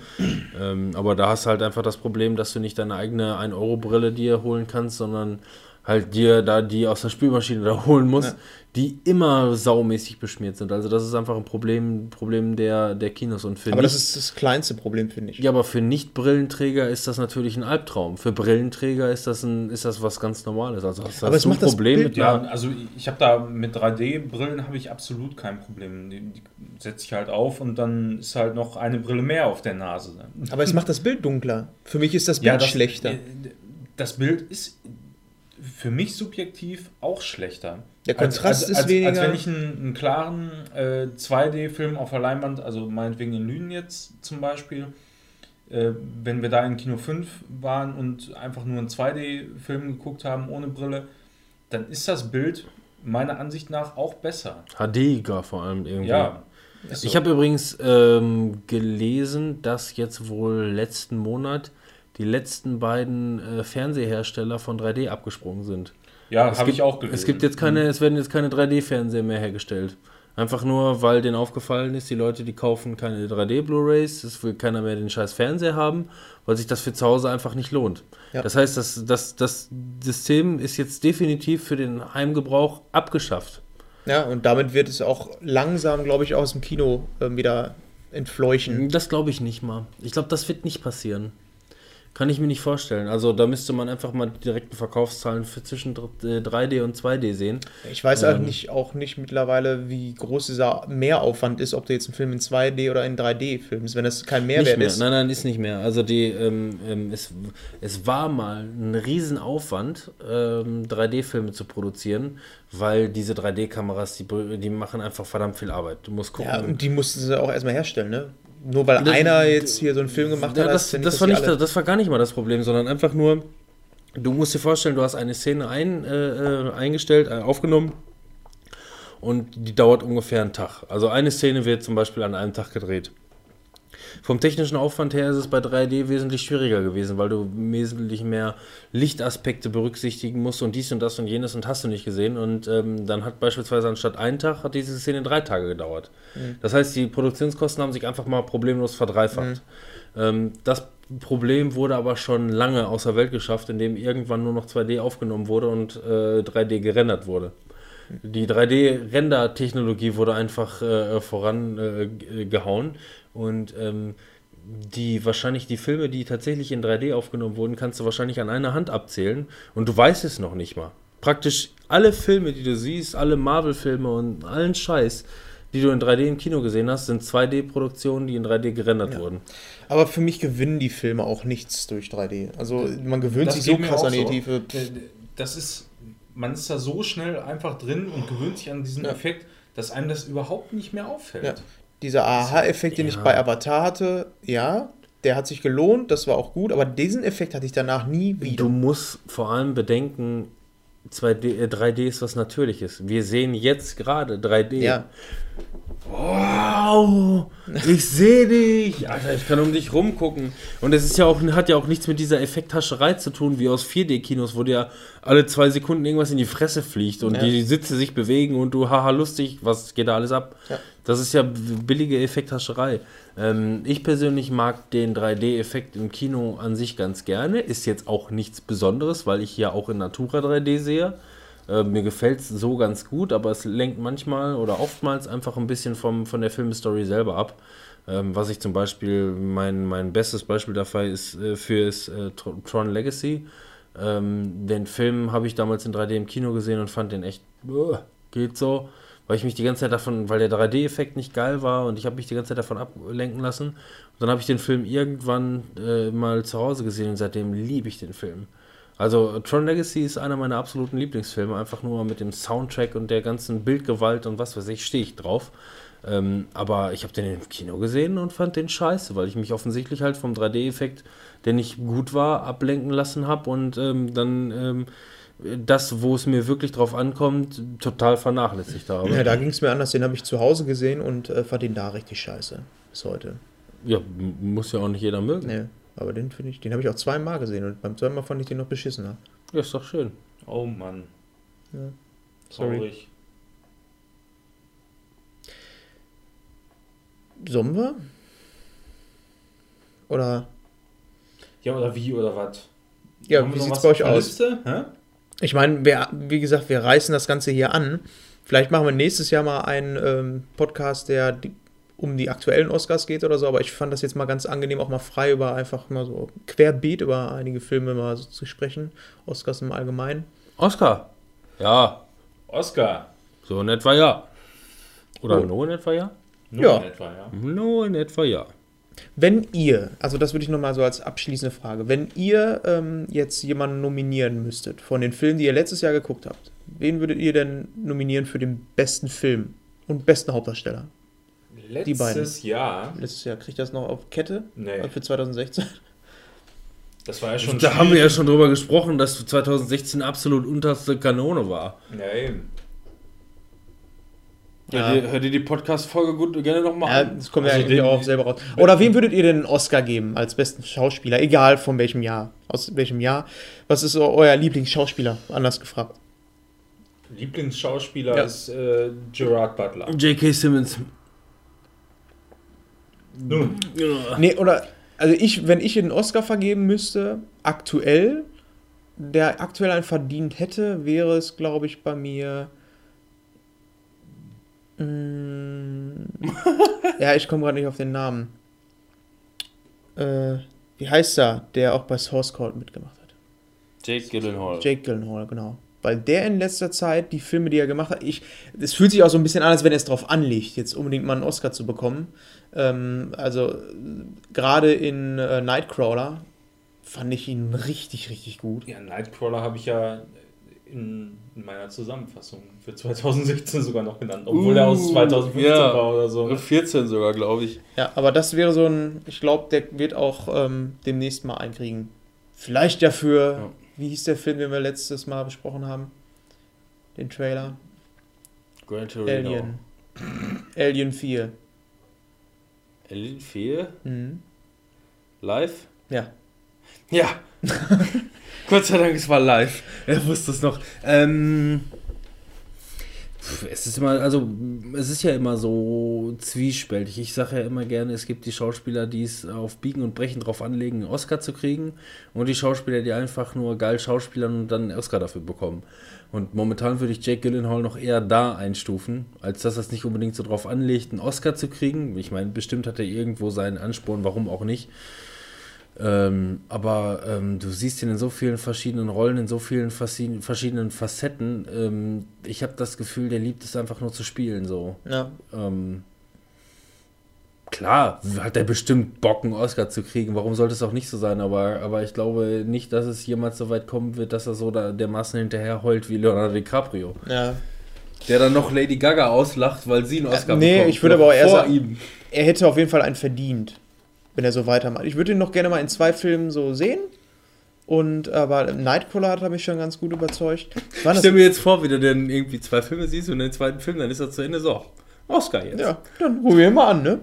ähm, aber da hast du halt einfach das Problem, dass du nicht deine eigene 1-Euro-Brille dir holen kannst, sondern halt dir da die aus der Spülmaschine da holen musst, ja. die immer saumäßig beschmiert sind. Also das ist einfach ein Problem, Problem der, der Kinos und für Aber nicht, das ist das kleinste Problem, finde ich. Ja, aber für Nicht-Brillenträger ist das natürlich ein Albtraum. Für Brillenträger ist das ein, ist das was ganz Normales. Also hast, aber hast es macht ein Problem mit Ja, also ich habe da mit 3D-Brillen habe ich absolut kein Problem. Die, die setze ich halt auf und dann ist halt noch eine Brille mehr auf der Nase. Aber es macht das Bild dunkler. Für mich ist das Bild ja, das, schlechter. Das Bild ist für mich subjektiv auch schlechter. Der Kontrast als, als, ist weniger. Als wenn ich einen, einen klaren äh, 2D-Film auf der Leinwand, also meinetwegen in Lünen jetzt zum Beispiel, äh, wenn wir da in Kino 5 waren und einfach nur einen 2D-Film geguckt haben ohne Brille, dann ist das Bild meiner Ansicht nach auch besser. HDiger vor allem irgendwie. Ja. So. Ich habe übrigens ähm, gelesen, dass jetzt wohl letzten Monat die letzten beiden äh, Fernsehersteller von 3D abgesprungen sind. Ja, habe ich auch gelesen. Es gibt jetzt keine, mhm. es werden jetzt keine 3D-Fernseher mehr hergestellt. Einfach nur, weil denen aufgefallen ist, die Leute, die kaufen keine 3D-Blu-Rays, es will keiner mehr den scheiß Fernseher haben, weil sich das für zu Hause einfach nicht lohnt. Ja. Das heißt, das, das, das System ist jetzt definitiv für den Heimgebrauch abgeschafft. Ja, und damit wird es auch langsam, glaube ich, aus dem Kino äh, wieder entfleuchen. Das glaube ich nicht mal. Ich glaube, das wird nicht passieren. Kann ich mir nicht vorstellen. Also da müsste man einfach mal die direkten Verkaufszahlen für zwischen 3D äh, und 2D sehen. Ich weiß ähm, halt nicht, auch nicht mittlerweile, wie groß dieser Mehraufwand ist, ob du jetzt einen Film in 2D oder in 3D filmst, wenn das kein Mehrwert ist. Nein, nein, ist nicht mehr. Also die, ähm, ähm, es, es war mal ein Riesenaufwand, ähm, 3D-Filme zu produzieren, weil diese 3D-Kameras, die, die machen einfach verdammt viel Arbeit. Du musst gucken. Ja, und die mussten sie auch erstmal herstellen, ne? Nur weil das, einer jetzt hier so einen Film gemacht ja, hat, das, das, das war nicht, das war gar nicht mal das Problem, sondern einfach nur, du musst dir vorstellen, du hast eine Szene ein, äh, äh, eingestellt, äh, aufgenommen und die dauert ungefähr einen Tag. Also eine Szene wird zum Beispiel an einem Tag gedreht. Vom technischen Aufwand her ist es bei 3D wesentlich schwieriger gewesen, weil du wesentlich mehr Lichtaspekte berücksichtigen musst und dies und das und jenes und hast du nicht gesehen. Und ähm, dann hat beispielsweise anstatt einen Tag, hat diese Szene drei Tage gedauert. Mhm. Das heißt, die Produktionskosten haben sich einfach mal problemlos verdreifacht. Mhm. Ähm, das Problem wurde aber schon lange außer Welt geschafft, indem irgendwann nur noch 2D aufgenommen wurde und äh, 3D gerendert wurde. Die 3D-Render-Technologie wurde einfach äh, vorangehauen äh, und ähm, die wahrscheinlich die Filme, die tatsächlich in 3D aufgenommen wurden, kannst du wahrscheinlich an einer Hand abzählen und du weißt es noch nicht mal. Praktisch alle Filme, die du siehst, alle Marvel-Filme und allen Scheiß, die du in 3D im Kino gesehen hast, sind 2D-Produktionen, die in 3D gerendert ja. wurden. Aber für mich gewinnen die Filme auch nichts durch 3D. Also man gewöhnt das sich so krass an die so. Tiefe. Das ist man ist da so schnell einfach drin und gewöhnt sich an diesen ja. Effekt, dass einem das überhaupt nicht mehr auffällt. Ja. Dieser Aha-Effekt, den ja. ich bei Avatar hatte, ja, der hat sich gelohnt, das war auch gut, aber diesen Effekt hatte ich danach nie wieder. Du musst vor allem bedenken, 2D, 3D äh, ist was Natürliches. Wir sehen jetzt gerade 3D. Ja. Wow, *laughs* ich sehe dich. Alter, ich kann um dich rumgucken. Und es ist ja auch, hat ja auch nichts mit dieser Effekthascherei zu tun, wie aus 4D-Kinos, wo dir alle zwei Sekunden irgendwas in die Fresse fliegt und ja. die Sitze sich bewegen und du, haha, lustig, was geht da alles ab? Ja. Das ist ja billige Effekthascherei. Ähm, ich persönlich mag den 3D-Effekt im Kino an sich ganz gerne. Ist jetzt auch nichts Besonderes, weil ich ja auch in Natura 3D sehe. Äh, mir gefällt es so ganz gut, aber es lenkt manchmal oder oftmals einfach ein bisschen vom, von der Filmstory selber ab. Ähm, was ich zum Beispiel, mein, mein bestes Beispiel dafür ist, äh, für ist äh, Tron Legacy. Ähm, den Film habe ich damals in 3D im Kino gesehen und fand den echt, uh, geht so, weil ich mich die ganze Zeit davon, weil der 3D-Effekt nicht geil war und ich habe mich die ganze Zeit davon ablenken lassen. Und dann habe ich den Film irgendwann äh, mal zu Hause gesehen und seitdem liebe ich den Film. Also Tron Legacy ist einer meiner absoluten Lieblingsfilme, einfach nur mit dem Soundtrack und der ganzen Bildgewalt und was weiß ich, stehe ich drauf. Ähm, aber ich habe den im Kino gesehen und fand den scheiße, weil ich mich offensichtlich halt vom 3D-Effekt, der nicht gut war, ablenken lassen habe und ähm, dann ähm, das, wo es mir wirklich drauf ankommt, total vernachlässigt habe. Ja, da ging es mir anders. Den habe ich zu Hause gesehen und äh, fand den da richtig scheiße. Bis heute. Ja, muss ja auch nicht jeder mögen. Nee. Aber den finde ich, den habe ich auch zweimal gesehen und beim zweiten Mal fand ich den noch beschissener. Ja, ist doch schön. Oh Mann. Ja. Sorry. Traurig. Sollen wir? Oder? Ja, oder wie oder was? Ja, Haben wie sieht es bei euch aus? Ich meine, wie gesagt, wir reißen das Ganze hier an. Vielleicht machen wir nächstes Jahr mal einen ähm, Podcast, der die, um die aktuellen Oscars geht oder so, aber ich fand das jetzt mal ganz angenehm, auch mal frei über einfach mal so querbeet über einige Filme mal so zu sprechen. Oscars im Allgemeinen. Oscar. Ja. Oscar. So in etwa ja. Oder oh. nur in etwa ja? Nur ja. in etwa ja. Nur in etwa ja. Wenn ihr, also das würde ich nochmal so als abschließende Frage, wenn ihr ähm, jetzt jemanden nominieren müsstet von den Filmen, die ihr letztes Jahr geguckt habt, wen würdet ihr denn nominieren für den besten Film und besten Hauptdarsteller? Letztes die beiden. Jahr. Letztes Jahr kriegt das noch auf Kette? Nee. Für 2016? Das war ja schon. Da haben wir ja schon drüber gesprochen, dass 2016 absolut unterste Kanone war. Ja, eben. Ja, ja. hör dir die Podcast-Folge gut gerne nochmal ja, an. Das kommt also ja eigentlich auch selber raus. Oder wem würdet ihr denn einen Oscar geben als besten Schauspieler? Egal von welchem Jahr. Aus welchem Jahr. Was ist euer Lieblingsschauspieler? Anders gefragt. Lieblingsschauspieler ja. ist äh, Gerard Butler. J.K. Simmons. Nun. Nee, oder, also ich, wenn ich einen Oscar vergeben müsste, aktuell, der aktuell einen verdient hätte, wäre es, glaube ich, bei mir. Mm, *laughs* ja, ich komme gerade nicht auf den Namen. Äh, wie heißt er, der auch bei Source Code mitgemacht hat? Jake Gyllenhaal. Jake Gyllenhaal, genau. Weil der in letzter Zeit, die Filme, die er gemacht hat, ich, es fühlt sich auch so ein bisschen an, als wenn er es darauf anlegt, jetzt unbedingt mal einen Oscar zu bekommen. Ähm, also gerade in äh, Nightcrawler fand ich ihn richtig, richtig gut. Ja, Nightcrawler habe ich ja in, in, meiner Zusammenfassung für 2016 sogar noch genannt, obwohl uh, er aus 2015 ja, war oder so. 14 ne? sogar, glaube ich. Ja, aber das wäre so ein, ich glaube, der wird auch ähm, demnächst mal einkriegen. Vielleicht ja für, ja. wie hieß der Film, den wir letztes Mal besprochen haben? Den Trailer. Gran Torino. Alien. Alien 4. Alien 4? Mhm. Live? Ja. Ja. *laughs* Gott sei Dank, es war live. Er wusste es noch. Ähm, es ist immer, also es ist ja immer so zwiespältig. Ich sage ja immer gerne, es gibt die Schauspieler, die es auf Biegen und Brechen drauf anlegen, einen Oscar zu kriegen, und die Schauspieler, die einfach nur geil schauspielern und dann einen Oscar dafür bekommen. Und momentan würde ich Jake Gyllenhaal noch eher da einstufen, als dass er es nicht unbedingt so drauf anlegt, einen Oscar zu kriegen. Ich meine, bestimmt hat er irgendwo seinen Ansporn, warum auch nicht. Ähm, aber ähm, du siehst ihn in so vielen verschiedenen Rollen, in so vielen verschiedenen Facetten. Ähm, ich habe das Gefühl, der liebt es einfach nur zu spielen. So. Ja. Ähm, klar, hat er bestimmt Bock, einen Oscar zu kriegen. Warum sollte es auch nicht so sein? Aber, aber ich glaube nicht, dass es jemals so weit kommen wird, dass er so da dermaßen hinterher heult wie Leonardo DiCaprio. Ja. Der dann noch Lady Gaga auslacht, weil sie einen Oscar ja, nee, bekommt. Nee, ich würde aber auch eher sagen, er hätte auf jeden Fall einen verdient. Wenn er so weitermacht. Ich würde ihn noch gerne mal in zwei Filmen so sehen. Und aber Nightcrawler hat mich schon ganz gut überzeugt. Ich stell mir jetzt vor, wie du denn irgendwie zwei Filme siehst und den zweiten Film, dann ist er zu Ende so. Oscar jetzt. Ja, dann ruhen wir mal an, ne?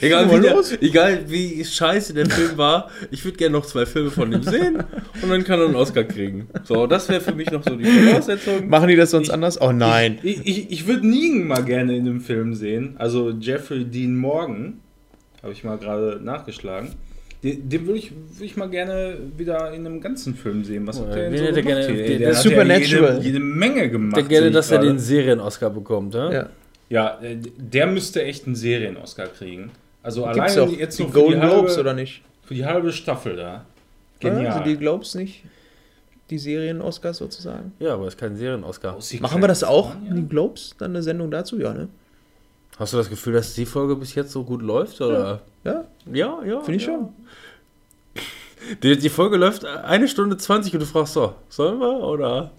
Egal wie, der, egal wie scheiße der Film war, ich würde gerne noch zwei Filme von ihm sehen und dann kann er einen Oscar kriegen. So, das wäre für mich noch so die Voraussetzung. Machen die das sonst ich, anders? Oh nein. Ich, ich, ich würde Negan mal gerne in einem Film sehen. Also Jeffrey Dean Morgan. Habe ich mal gerade nachgeschlagen. Den, den würde ich, würd ich mal gerne wieder in einem ganzen Film sehen. Was hat der, so der gerne, der, der, der Supernatural. Ja jede, jede, Menge gemacht. Der gerne, dass er den Serien-Oscar bekommt, ja? ja? Ja, äh, der müsste echt einen Serien-Oscar kriegen. Also Gibt's alleine jetzt die Golden Globes oder nicht? Für die halbe Staffel da. Genial. Ja, sind die Globes nicht die Serien-Oscars sozusagen? Ja, aber es ist kein Serien-Oscar. Machen wir das auch, ja? die Globes? Dann eine Sendung dazu? Ja, ne? Hast du das Gefühl, dass die Folge bis jetzt so gut läuft? Oder? Ja. Ja, ja. Finde ich ja. schon. *laughs* Die, die, Folge läuft eine Stunde 20 und du fragst so, sollen wir oder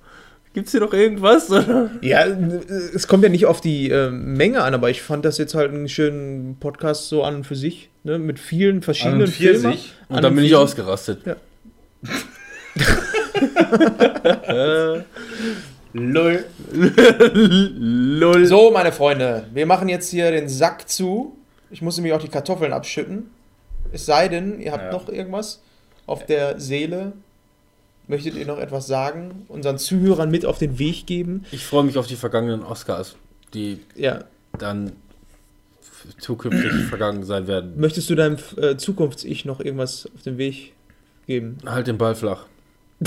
gibt es hier noch irgendwas? *laughs* Oder? Ja, es kommt ja nicht auf die äh, Menge an, aber ich fand das jetzt halt einen schönen Podcast so an und für sich, ne, mit vielen verschiedenen an Filmen. Sich. Und dann bin ich ausgerastet. Ja. *laughs* Lol. Lol. *laughs* So, meine Freunde, wir machen jetzt hier den Sack zu. Ich muss nämlich auch die Kartoffeln abschütten. Es sei denn, ihr habt ja. noch irgendwas auf der Seele. Möchtet ihr noch etwas sagen? Unseren Zuhörern mit auf den Weg geben? Ich freue mich auf die vergangenen Oscars, die ja. dann zukünftig *clears throat* vergangen sein werden. Möchtest du deinem äh, Zukunfts-Ich noch irgendwas auf den Weg geben? Halt den Ball flach. *laughs*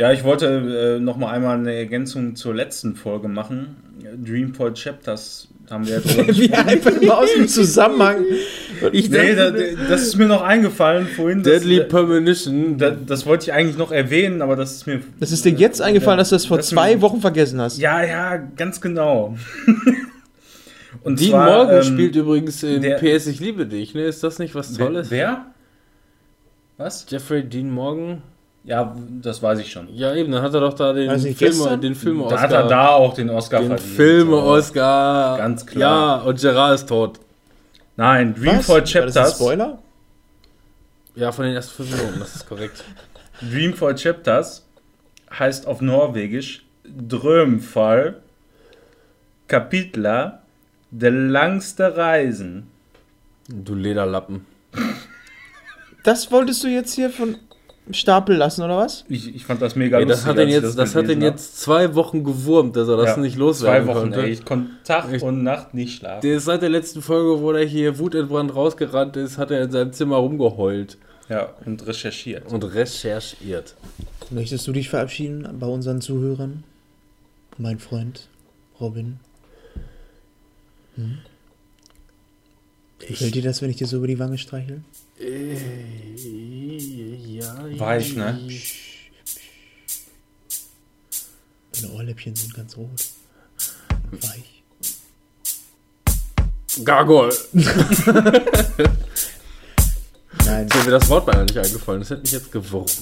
Ja, ich wollte äh, noch mal einmal eine Ergänzung zur letzten Folge machen. Dreampoint Chapters haben wir ja drüber *laughs* Wie einfach mal aus dem Zusammenhang. Ich nee, da, das ist mir noch eingefallen vorhin. Deadly das, Premonition. Das, das, wollte ich eigentlich noch erwähnen, aber das ist mir. Das ist dir jetzt eingefallen, dass du das vor das zwei mir, Wochen vergessen hast. Ja, ja, ganz genau. *laughs* Und Dean zwar, Morgan ähm, spielt übrigens in der, PS Ich liebe dich, ne? Ist das nicht was Tolles? Wer? Was? Jeffrey Dean Morgan. Ja, das weiß ich schon. Ja, eben, dann hat er doch da den also Film, den Film Oscar. Da hat er da auch den Oscar den verdient. Film Oscar. Ganz klar. Ja, und Gerard ist tot. Nein, Dreamfall Chapters. War das ein Spoiler? Ja, von den ersten fünf Minuten, das ist korrekt. *laughs* Dreamfall Chapters heißt auf Norwegisch Drömfall Kapitler der langste Reisen. Du Lederlappen. Das wolltest du jetzt hier von Stapel lassen, oder was? Ich, ich fand das mega ey, das lustig. Hat den jetzt, das, das hat den jetzt zwei Wochen gewurmt, dass er das ja, nicht loswerden Zwei Wochen, konnte. ey. Ich konnte Tag ich, und Nacht nicht schlafen. Der ist seit der letzten Folge, wo er hier wutentbrannt rausgerannt ist, hat er in seinem Zimmer rumgeheult. Ja, und recherchiert. Und recherchiert. Möchtest du dich verabschieden bei unseren Zuhörern? Mein Freund Robin. Hm? Gefällt dir das, wenn ich dir so über die Wange streichel? Ja. Weich, ne? Deine Ohrläppchen sind ganz rot. Weich. Gargol. Nein. Ist mir das Wort beinahe nicht eingefallen. Das hätte mich jetzt gewurmt.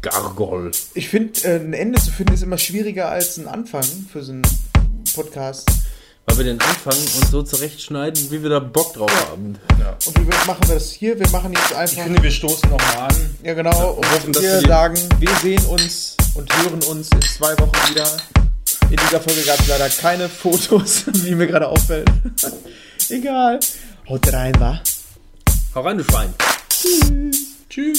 Gargol. Ich finde, äh, ein Ende zu finden ist immer schwieriger als ein Anfang für so einen Podcast weil wir den anfangen und so zurechtschneiden, wie wir da Bock drauf haben. Ja. Und wie machen wir das hier? Wir machen jetzt einfach. Ich finde, wir stoßen nochmal an. Ja, genau. Und hoffen, wir, wir sagen, wir sehen uns und hören uns in zwei Wochen wieder. In dieser Folge gab es leider keine Fotos, *laughs* wie mir gerade auffällt. *laughs* Egal. Haut rein, wa? Hau rein, du Schwein. Tschüss. Tschüss.